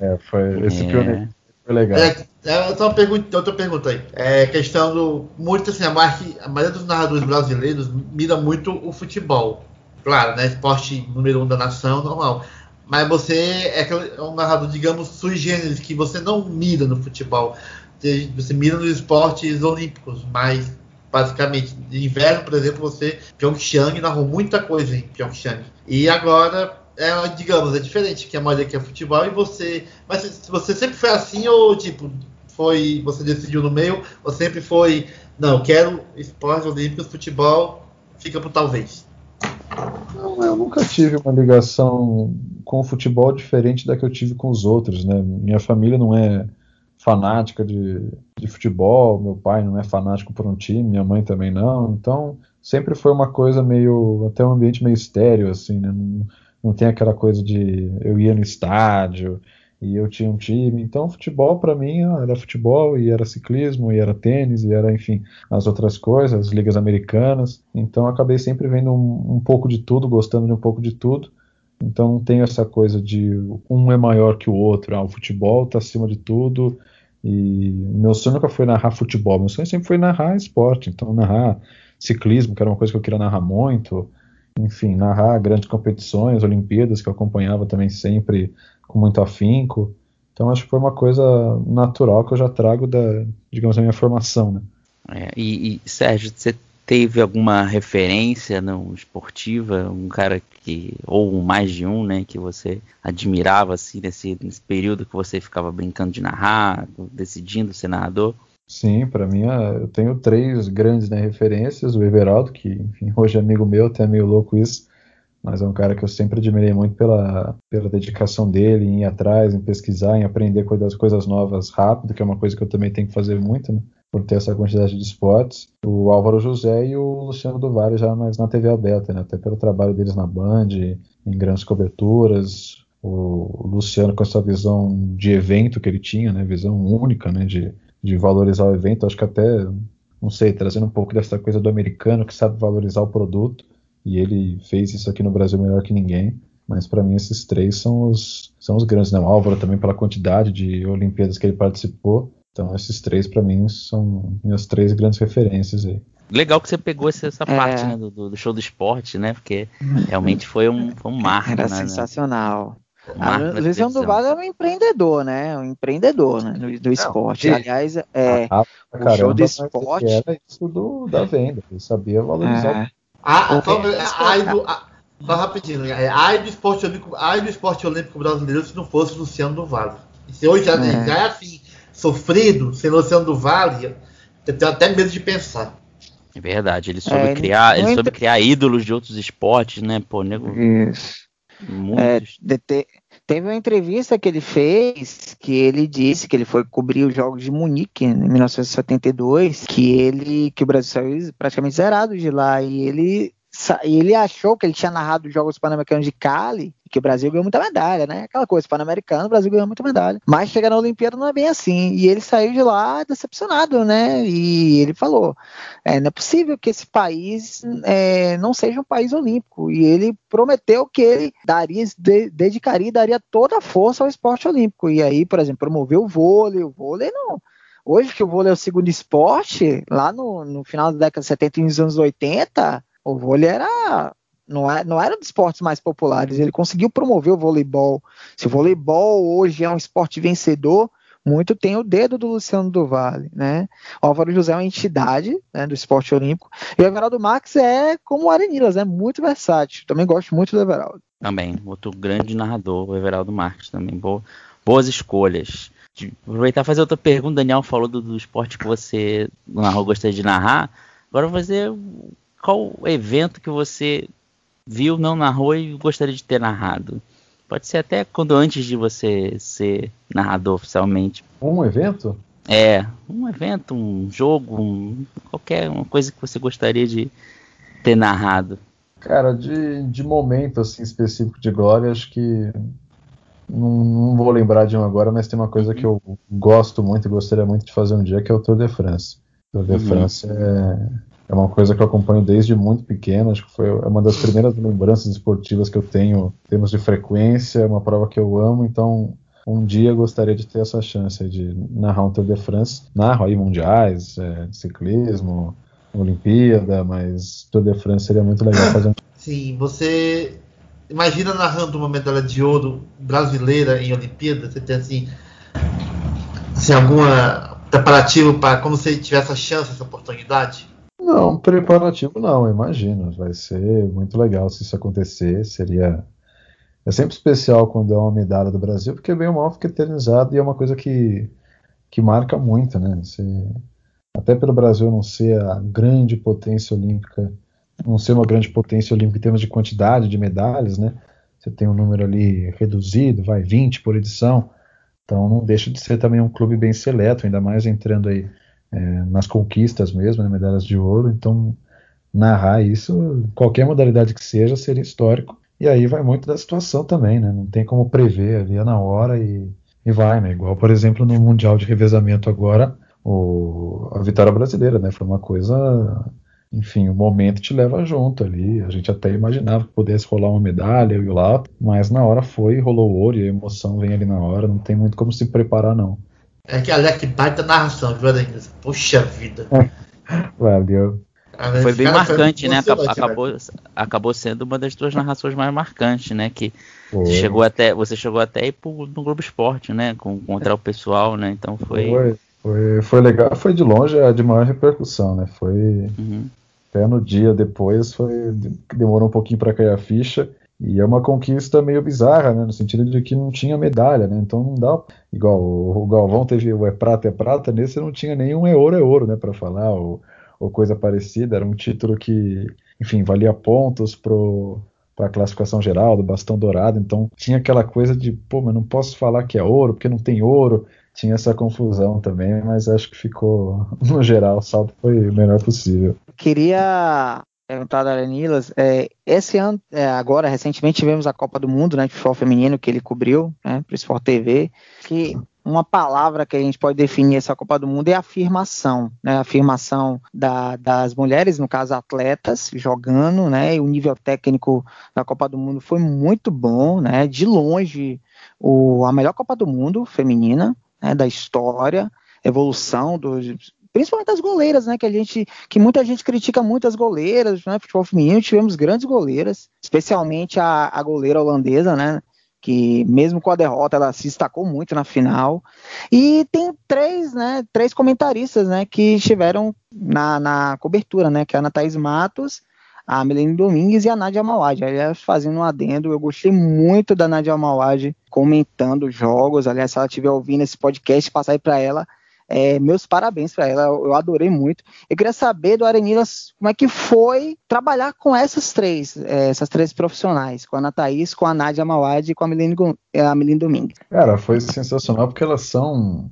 é, foi esse é. foi legal. É, é, outra, pergunta, outra pergunta aí. É questão do. Muito assim, a, a maioria dos narradores brasileiros mira muito o futebol. Claro, né? Esporte número um da nação, normal. Mas você é, é um narrador, digamos, sui generis, que você não mira no futebol você mira nos esportes olímpicos, mas basicamente, de inverno, por exemplo, você, Pyeongchang narrou muita coisa em Pyeongchang. E agora, é, digamos, é diferente, que a maioria aqui é futebol e você. Mas você sempre foi assim ou tipo, foi. Você decidiu no meio, ou sempre foi. Não, quero esportes olímpicos, futebol, fica por talvez. Não, eu nunca tive uma ligação com o futebol diferente da que eu tive com os outros, né? Minha família não é fanática de, de futebol, meu pai não é fanático por um time, minha mãe também não, então sempre foi uma coisa meio, até um ambiente meio estéreo, assim, né? Não, não tem aquela coisa de eu ia no estádio e eu tinha um time, então futebol para mim era futebol e era ciclismo e era tênis e era, enfim, as outras coisas, as ligas americanas, então acabei sempre vendo um, um pouco de tudo, gostando de um pouco de tudo, então não tem essa coisa de um é maior que o outro. Ah, o futebol está acima de tudo. E meu sonho nunca foi narrar futebol, meu sonho sempre foi narrar esporte. Então narrar ciclismo, que era uma coisa que eu queria narrar muito. Enfim, narrar grandes competições, Olimpíadas, que eu acompanhava também sempre com muito afinco. Então acho que foi uma coisa natural que eu já trago da, digamos, da minha formação, né? É, e, e Sérgio, você teve alguma referência não esportiva, um cara que ou mais de um, né, que você admirava assim nesse, nesse período que você ficava brincando de narrar, decidindo ser narrador? Sim, para mim eu tenho três grandes né, referências, o Everaldo, que enfim, hoje é amigo meu, até meio louco isso, mas é um cara que eu sempre admirei muito pela, pela dedicação dele em ir atrás, em pesquisar, em aprender coisas, coisas novas rápido, que é uma coisa que eu também tenho que fazer muito, né? Por ter essa quantidade de esportes. O Álvaro José e o Luciano do Vale já mais na TV aberta, né? até pelo trabalho deles na Band, em grandes coberturas. O Luciano com essa visão de evento que ele tinha, né? visão única né? de, de valorizar o evento, acho que até, não sei, trazendo um pouco dessa coisa do americano que sabe valorizar o produto, e ele fez isso aqui no Brasil melhor que ninguém. Mas para mim esses três são os, são os grandes, né? O Álvaro também pela quantidade de Olimpíadas que ele participou. Então esses três para mim são minhas três grandes referências aí. Legal que você pegou essa, essa é. parte né, do, do, show do esporte, né? Porque realmente foi um, foi um marco. Era né, sensacional. Um a Luciano do Vale é um empreendedor, né? Um empreendedor né? do, do esporte. Aliás, é, ah, o show do esporte. Era isso do, da venda, ele sabia valorizar. É. Ah, só, a, só rapidinho, é, ai do esporte olímpico, ai do esporte olímpico brasileiro se não fosse Luciano do Vale. Se hoje já é, já é assim, sofrido, sem Luciano do Vale, eu tenho até medo de pensar. É verdade, ele soube, é, criar, ele soube criar ídolos de outros esportes, né? Pô, nego. Isso. É, te, teve uma entrevista que ele fez que ele disse que ele foi cobrir os Jogos de Munique em 1972, que ele que o Brasil saiu praticamente zerado de lá e ele ele achou que ele tinha narrado os Jogos Pan-Americanos de Cali, que o Brasil ganhou muita medalha, né? Aquela coisa, Pan-Americano, o Brasil ganhou muita medalha. Mas chegar na Olimpíada não é bem assim. E ele saiu de lá decepcionado, né? E ele falou: é, não é possível que esse país é, não seja um país olímpico. E ele prometeu que ele daria, de, dedicaria e daria toda a força ao esporte olímpico. E aí, por exemplo, promoveu o vôlei. O vôlei não. Hoje que o vôlei é o segundo esporte, lá no, no final da década de 70 e nos anos 80, o vôlei era não, é, não era dos esportes mais populares. Ele conseguiu promover o voleibol. Se o voleibol hoje é um esporte vencedor, muito tem o dedo do Luciano do Vale, né? O Álvaro José é uma entidade né, do esporte olímpico. E o Everaldo Max é como o Arenilas, é muito versátil. Também gosto muito do Everaldo. Também, outro grande narrador, o Everaldo Marques também. boas escolhas. De aproveitar e fazer outra pergunta, o Daniel falou do, do esporte que você narrou, gostaria de narrar. Agora fazer qual evento que você viu, não narrou e gostaria de ter narrado? Pode ser até quando antes de você ser narrador oficialmente. Um evento? É, um evento, um jogo, um, qualquer uma coisa que você gostaria de ter narrado. Cara, de, de momento assim específico de glória, acho que não, não, vou lembrar de um agora, mas tem uma coisa que eu gosto muito e gostaria muito de fazer um dia, que é o Tour de France. O Tour de uhum. France é, é uma coisa que eu acompanho desde muito pequeno. Acho que foi uma das primeiras lembranças esportivas que eu tenho em termos de frequência. É uma prova que eu amo, então um dia gostaria de ter essa chance de narrar um Tour de France. Narro aí mundiais, é, de ciclismo, Olimpíada, mas Tour de France seria muito legal fazer um. Sim, você imagina narrando uma medalha de ouro brasileira em Olimpíada? Você tem assim, assim alguma preparativo para como você tiver essa chance, essa oportunidade? Não, preparativo não, imagino. Vai ser muito legal se isso acontecer. Seria. É sempre especial quando é uma medalha do Brasil, porque bem ou mal fica eternizado e é uma coisa que, que marca muito, né? Você, até pelo Brasil não ser a grande potência olímpica, não ser uma grande potência olímpica em termos de quantidade de medalhas, né? Você tem um número ali reduzido, vai 20 por edição. Então não deixa de ser também um clube bem seleto, ainda mais entrando aí é, nas conquistas mesmo, né, medalhas de ouro. Então, narrar isso, qualquer modalidade que seja, seria histórico. E aí vai muito da situação também, né? Não tem como prever ali é na hora e, e vai, né? Igual, por exemplo, no Mundial de Revezamento agora, o, a vitória brasileira, né? Foi uma coisa. Enfim, o momento te leva junto ali. A gente até imaginava que pudesse rolar uma medalha e lá, mas na hora foi, rolou ouro e a emoção vem ali na hora. Não tem muito como se preparar, não. É que Alec baita narração, viu, Adenilson? Puxa vida. Valeu. Foi bem marcante, né? Acabou, acabou, acabou, sendo uma das tuas narrações mais marcantes, né? Que você chegou até, você chegou até ir pro, no Globo Esporte, né? Com, contra o pessoal, né? Então foi... foi. Foi, foi legal, foi de longe a de maior repercussão, né? Foi uhum. Até no dia depois, foi demorou um pouquinho para cair a ficha. E é uma conquista meio bizarra, né? No sentido de que não tinha medalha, né? Então não dá. Igual o, Galvão teve o é prata, é prata, nesse não tinha nenhum é ouro, é ouro, né? Para falar, ou, ou, coisa parecida. Era um título que, enfim, valia pontos pro, para a classificação geral do bastão dourado, então tinha aquela coisa de, pô, mas não posso falar que é ouro porque não tem ouro. Tinha essa confusão também, mas acho que ficou, no geral, o salto foi o melhor possível. Queria perguntar da Aranilas, é, esse ano, é, agora, recentemente tivemos a Copa do Mundo, né, de futebol feminino, que ele cobriu, né, para o Sport TV, que uma palavra que a gente pode definir essa Copa do Mundo é afirmação, né? Afirmação da, das mulheres, no caso atletas, jogando, né? E o nível técnico da Copa do Mundo foi muito bom, né? De longe, o, a melhor Copa do Mundo feminina né? da história, evolução dos principalmente das goleiras, né? Que a gente, que muita gente critica muito as goleiras, né? Futebol feminino tivemos grandes goleiras, especialmente a, a goleira holandesa, né? que mesmo com a derrota ela se destacou muito na final. E tem três, né, três comentaristas, né, que estiveram na, na cobertura, né, que é a Ana Thaís Matos, a Melanie Domingues e a Nadia Mawad. Aliás, fazendo um adendo, eu gostei muito da Nadia Mawad comentando jogos. Aliás, se ela estiver ouvindo esse podcast, passar aí para ela é, meus parabéns para ela, eu adorei muito. Eu queria saber do Arenilas como é que foi trabalhar com essas três, é, essas três profissionais, com a Ana Thaís, com a Nádia Mawad e com a Meline, é, a Meline Domingues. Cara, foi sensacional porque elas são,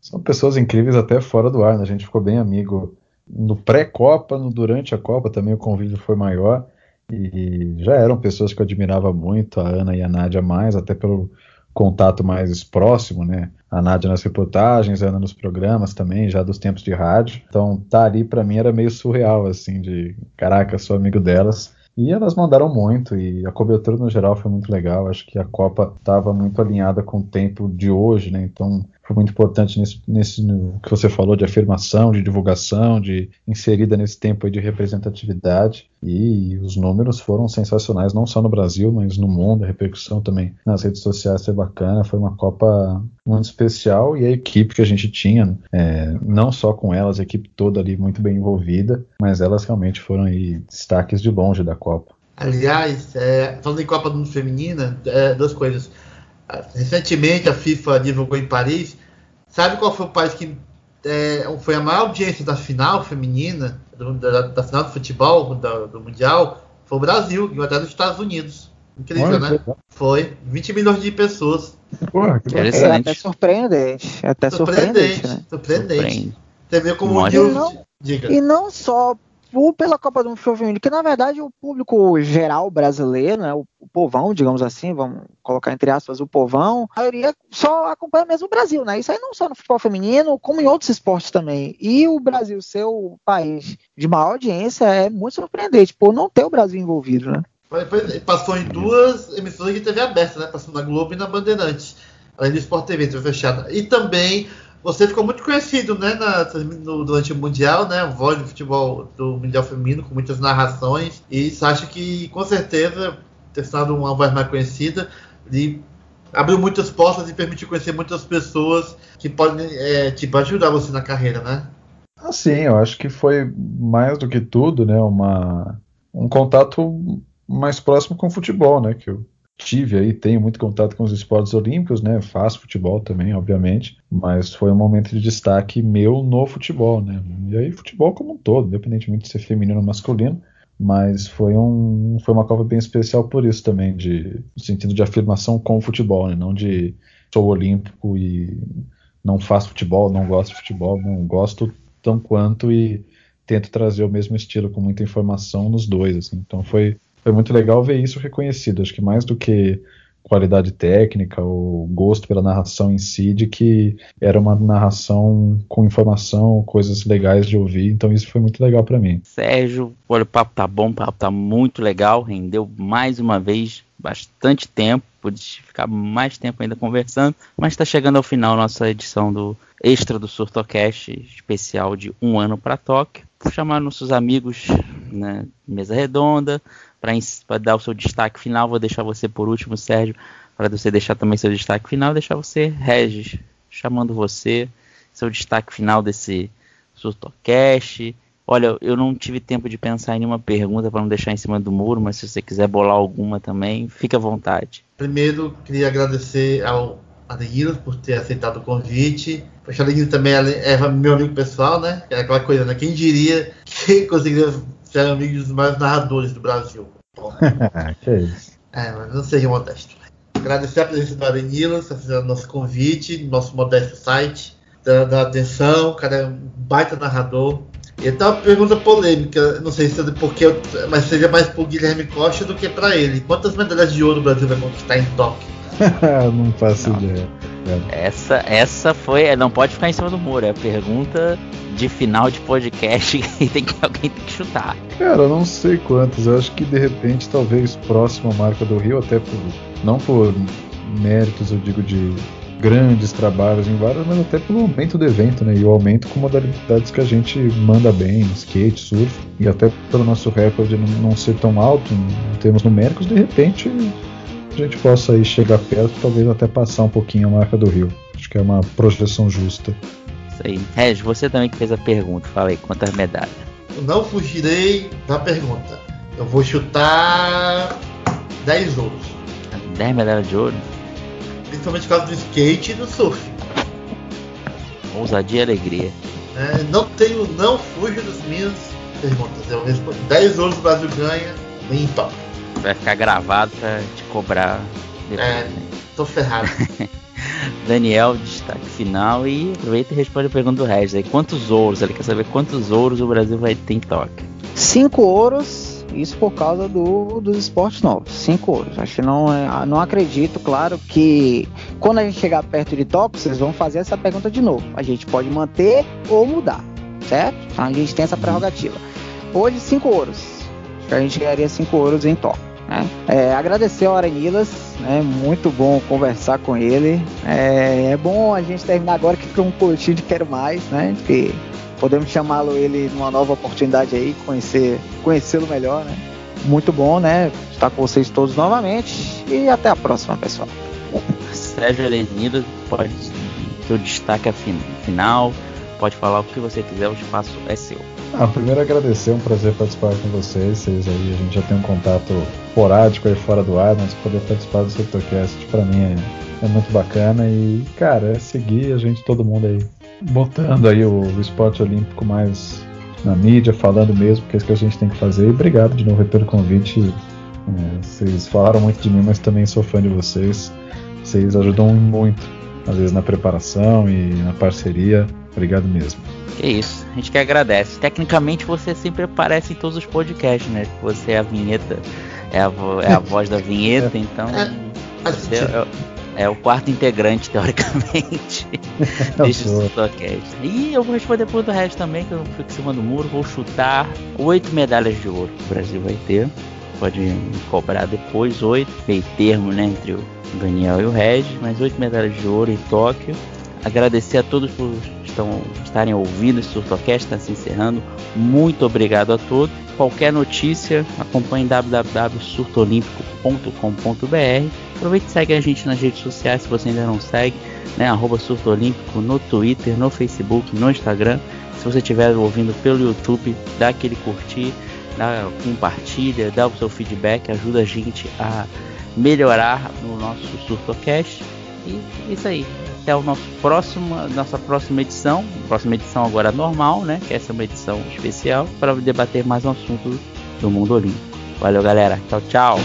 são pessoas incríveis até fora do ar, né? A gente ficou bem amigo no pré-Copa, no durante a Copa também o convívio foi maior. E já eram pessoas que eu admirava muito, a Ana e a Nádia mais, até pelo contato mais próximo, né? A Nádia nas reportagens, a Ana nos programas também, já dos tempos de rádio. Então, tá ali para mim era meio surreal, assim, de caraca, sou amigo delas. E elas mandaram muito, e a cobertura no geral foi muito legal. Acho que a Copa estava muito alinhada com o tempo de hoje, né? Então foi muito importante nesse, nesse que você falou de afirmação, de divulgação, de inserida nesse tempo de representatividade. E os números foram sensacionais, não só no Brasil, mas no mundo. A repercussão também nas redes sociais foi bacana. Foi uma Copa muito especial e a equipe que a gente tinha, é, não só com elas, a equipe toda ali muito bem envolvida, mas elas realmente foram aí, destaques de longe da Copa. Aliás, é, falando em Copa do Mundo Feminina, é, duas coisas. Recentemente a FIFA divulgou em Paris. Sabe qual foi o país que é, foi a maior audiência da final feminina, do, da, da, final do futebol, do, do Mundial? Foi o Brasil, até dos Estados Unidos. Incrível, Olha, né? Foi 20 milhões de pessoas. Porra, que é até surpreendente. É até surpreendente. Surpreendente. Né? surpreendente. Você vê como o News. E não só pela Copa do Mundo Feminino, que na verdade o público geral brasileiro, né, o, o, povão, digamos assim, vamos colocar entre aspas o povão, a maioria só acompanha mesmo o Brasil, né? Isso aí não só no futebol feminino, como em outros esportes também. E o Brasil ser o país de maior audiência é muito surpreendente por não ter o Brasil envolvido, né? Passou em duas emissoras de TV aberta, né? Passou na Globo e na Bandeirantes. Além do Sport TV, TV fechada. E também você ficou muito conhecido, né, na, no, durante o Mundial, né, voz do futebol do Mundial Feminino, com muitas narrações, e isso acho que, com certeza, ter sido uma voz mais conhecida, e abriu muitas portas e permitiu conhecer muitas pessoas que podem, é, tipo, ajudar você na carreira, né? Ah, sim, eu acho que foi mais do que tudo, né, uma, um contato mais próximo com o futebol, né, que eu tive aí, tenho muito contato com os esportes olímpicos, né? Faço futebol também, obviamente, mas foi um momento de destaque meu no futebol, né? E aí futebol como um todo, independentemente de ser feminino ou masculino, mas foi um foi uma Copa bem especial por isso também, de no sentido de afirmação com o futebol, né? Não de sou olímpico e não faço futebol, não gosto de futebol, não gosto tão quanto e tento trazer o mesmo estilo com muita informação nos dois, assim. Então foi foi muito legal ver isso reconhecido. Acho que mais do que qualidade técnica ou gosto pela narração em si, de que era uma narração com informação, coisas legais de ouvir. Então isso foi muito legal para mim. Sérgio, olha, o papo tá bom, o papo tá muito legal, rendeu mais uma vez bastante tempo, pude ficar mais tempo ainda conversando, mas está chegando ao final nossa edição do extra do Surtocast especial de um ano para Tóquio. Vou chamar nossos amigos, né, mesa redonda, para dar o seu destaque final. Vou deixar você por último, Sérgio, para você deixar também seu destaque final. Deixar você, Regis, chamando você, seu destaque final desse Surtocast. Olha, eu não tive tempo de pensar em nenhuma pergunta para não deixar em cima do muro, mas se você quiser bolar alguma também, fique à vontade. Primeiro, queria agradecer ao Adenilson por ter aceitado o convite. O Adenilson também é meu amigo pessoal, né? É aquela coisa, né? Quem diria que conseguiria ser amigo dos maiores narradores do Brasil. que isso. É, mas não seja modesto. Agradecer a presença do Arenilas, aceitando nosso convite, nosso modesto site, dando atenção, o cara é um baita narrador. E tá uma pergunta polêmica, não sei se é porque, mas seja mais pro Guilherme Costa do que para ele. Quantas medalhas de ouro o Brasil vai conquistar em Tóquio? não faço não. ideia. Essa, essa foi. Não pode ficar em cima do muro. É a pergunta de final de podcast e tem que, alguém tem que chutar. Cara, eu não sei quantas. Eu acho que de repente, talvez próxima marca do Rio, até por. Não por méritos, eu digo, de grandes trabalhos em várias, mas até pelo aumento do evento, né? E o aumento com modalidades que a gente manda bem, skate, surf, e até pelo nosso recorde não, não ser tão alto em termos numéricos, de repente a gente possa aí chegar perto, talvez até passar um pouquinho a marca do Rio. Acho que é uma projeção justa. Isso aí. Regis, você também que fez a pergunta, fala aí, quantas medalhas? não fugirei da pergunta. Eu vou chutar 10 ouros. 10 medalhas de ouro? Principalmente por causa do skate e do surf. Ousadia e alegria. É, não tenho, não fujo das minhas perguntas. Eu respondo. 10 ouros o Brasil ganha em top. Vai ficar gravado pra te cobrar depois. É, né? tô ferrado. Daniel, destaque final e aproveita e responde a pergunta do Regis aí. Quantos ouros? Ele quer saber quantos ouros o Brasil vai ter em Tóquio. Cinco ouros, isso por causa do, dos esportes novos. Cinco ouros. Acho que não, é, não acredito, claro, que quando a gente chegar perto de Tóquio, vocês vão fazer essa pergunta de novo. A gente pode manter ou mudar, certo? Então, a gente tem essa prerrogativa. Hoje, cinco ouros. Acho que a gente ganharia cinco ouros em Tóquio. É, agradecer ao Aranilas, né? muito bom conversar com ele. É, é, bom a gente terminar agora que com um curtinho de Quero Mais, né? Que podemos chamá-lo ele numa nova oportunidade aí, conhecer, conhecê-lo melhor, né? Muito bom, né? Estar com vocês todos novamente e até a próxima, pessoal. Sérgio Aranilas, pode seu destaque final, pode falar o que você quiser, o espaço é seu. Ah, primeiro agradecer, é um prazer participar com vocês. Vocês aí, a gente já tem um contato esporádico aí fora do ar, mas poder participar do Sectorcast para mim é, é, muito bacana. E, cara, é seguir a gente, todo mundo aí, botando aí o, o esporte olímpico mais na mídia, falando mesmo, porque é isso que a gente tem que fazer. E obrigado de novo pelo convite. É, vocês falaram muito de mim, mas também sou fã de vocês. Vocês ajudam muito, às vezes, na preparação e na parceria. Obrigado mesmo. Que isso, a gente que agradece. Tecnicamente você sempre aparece em todos os podcasts, né? Você é a vinheta, é a, vo é a voz da vinheta, então é, você é, é, o quarto integrante, teoricamente, deste podcast. E eu vou responder por do resto também, que eu fico em cima do muro, vou chutar oito medalhas de ouro que o Brasil vai ter. Pode me cobrar depois, oito, meio termo, né, entre o Daniel e o Regis, mas oito medalhas de ouro em Tóquio. Agradecer a todos por estão, estarem ouvindo esse Surtocast, está se encerrando. Muito obrigado a todos. Qualquer notícia, acompanhe www.surtolímpico.com.br. Aproveite e segue a gente nas redes sociais se você ainda não segue, né? Arroba no Twitter, no Facebook, no Instagram. Se você estiver ouvindo pelo YouTube, dá aquele curtir, dá, compartilha, dá o seu feedback, ajuda a gente a melhorar no nosso Surtocast. E é isso aí até o nosso próximo, nossa próxima edição, próxima edição agora normal, né? Que essa é uma edição especial para debater mais um assunto do mundo olímpico. Valeu, galera. Tchau, tchau.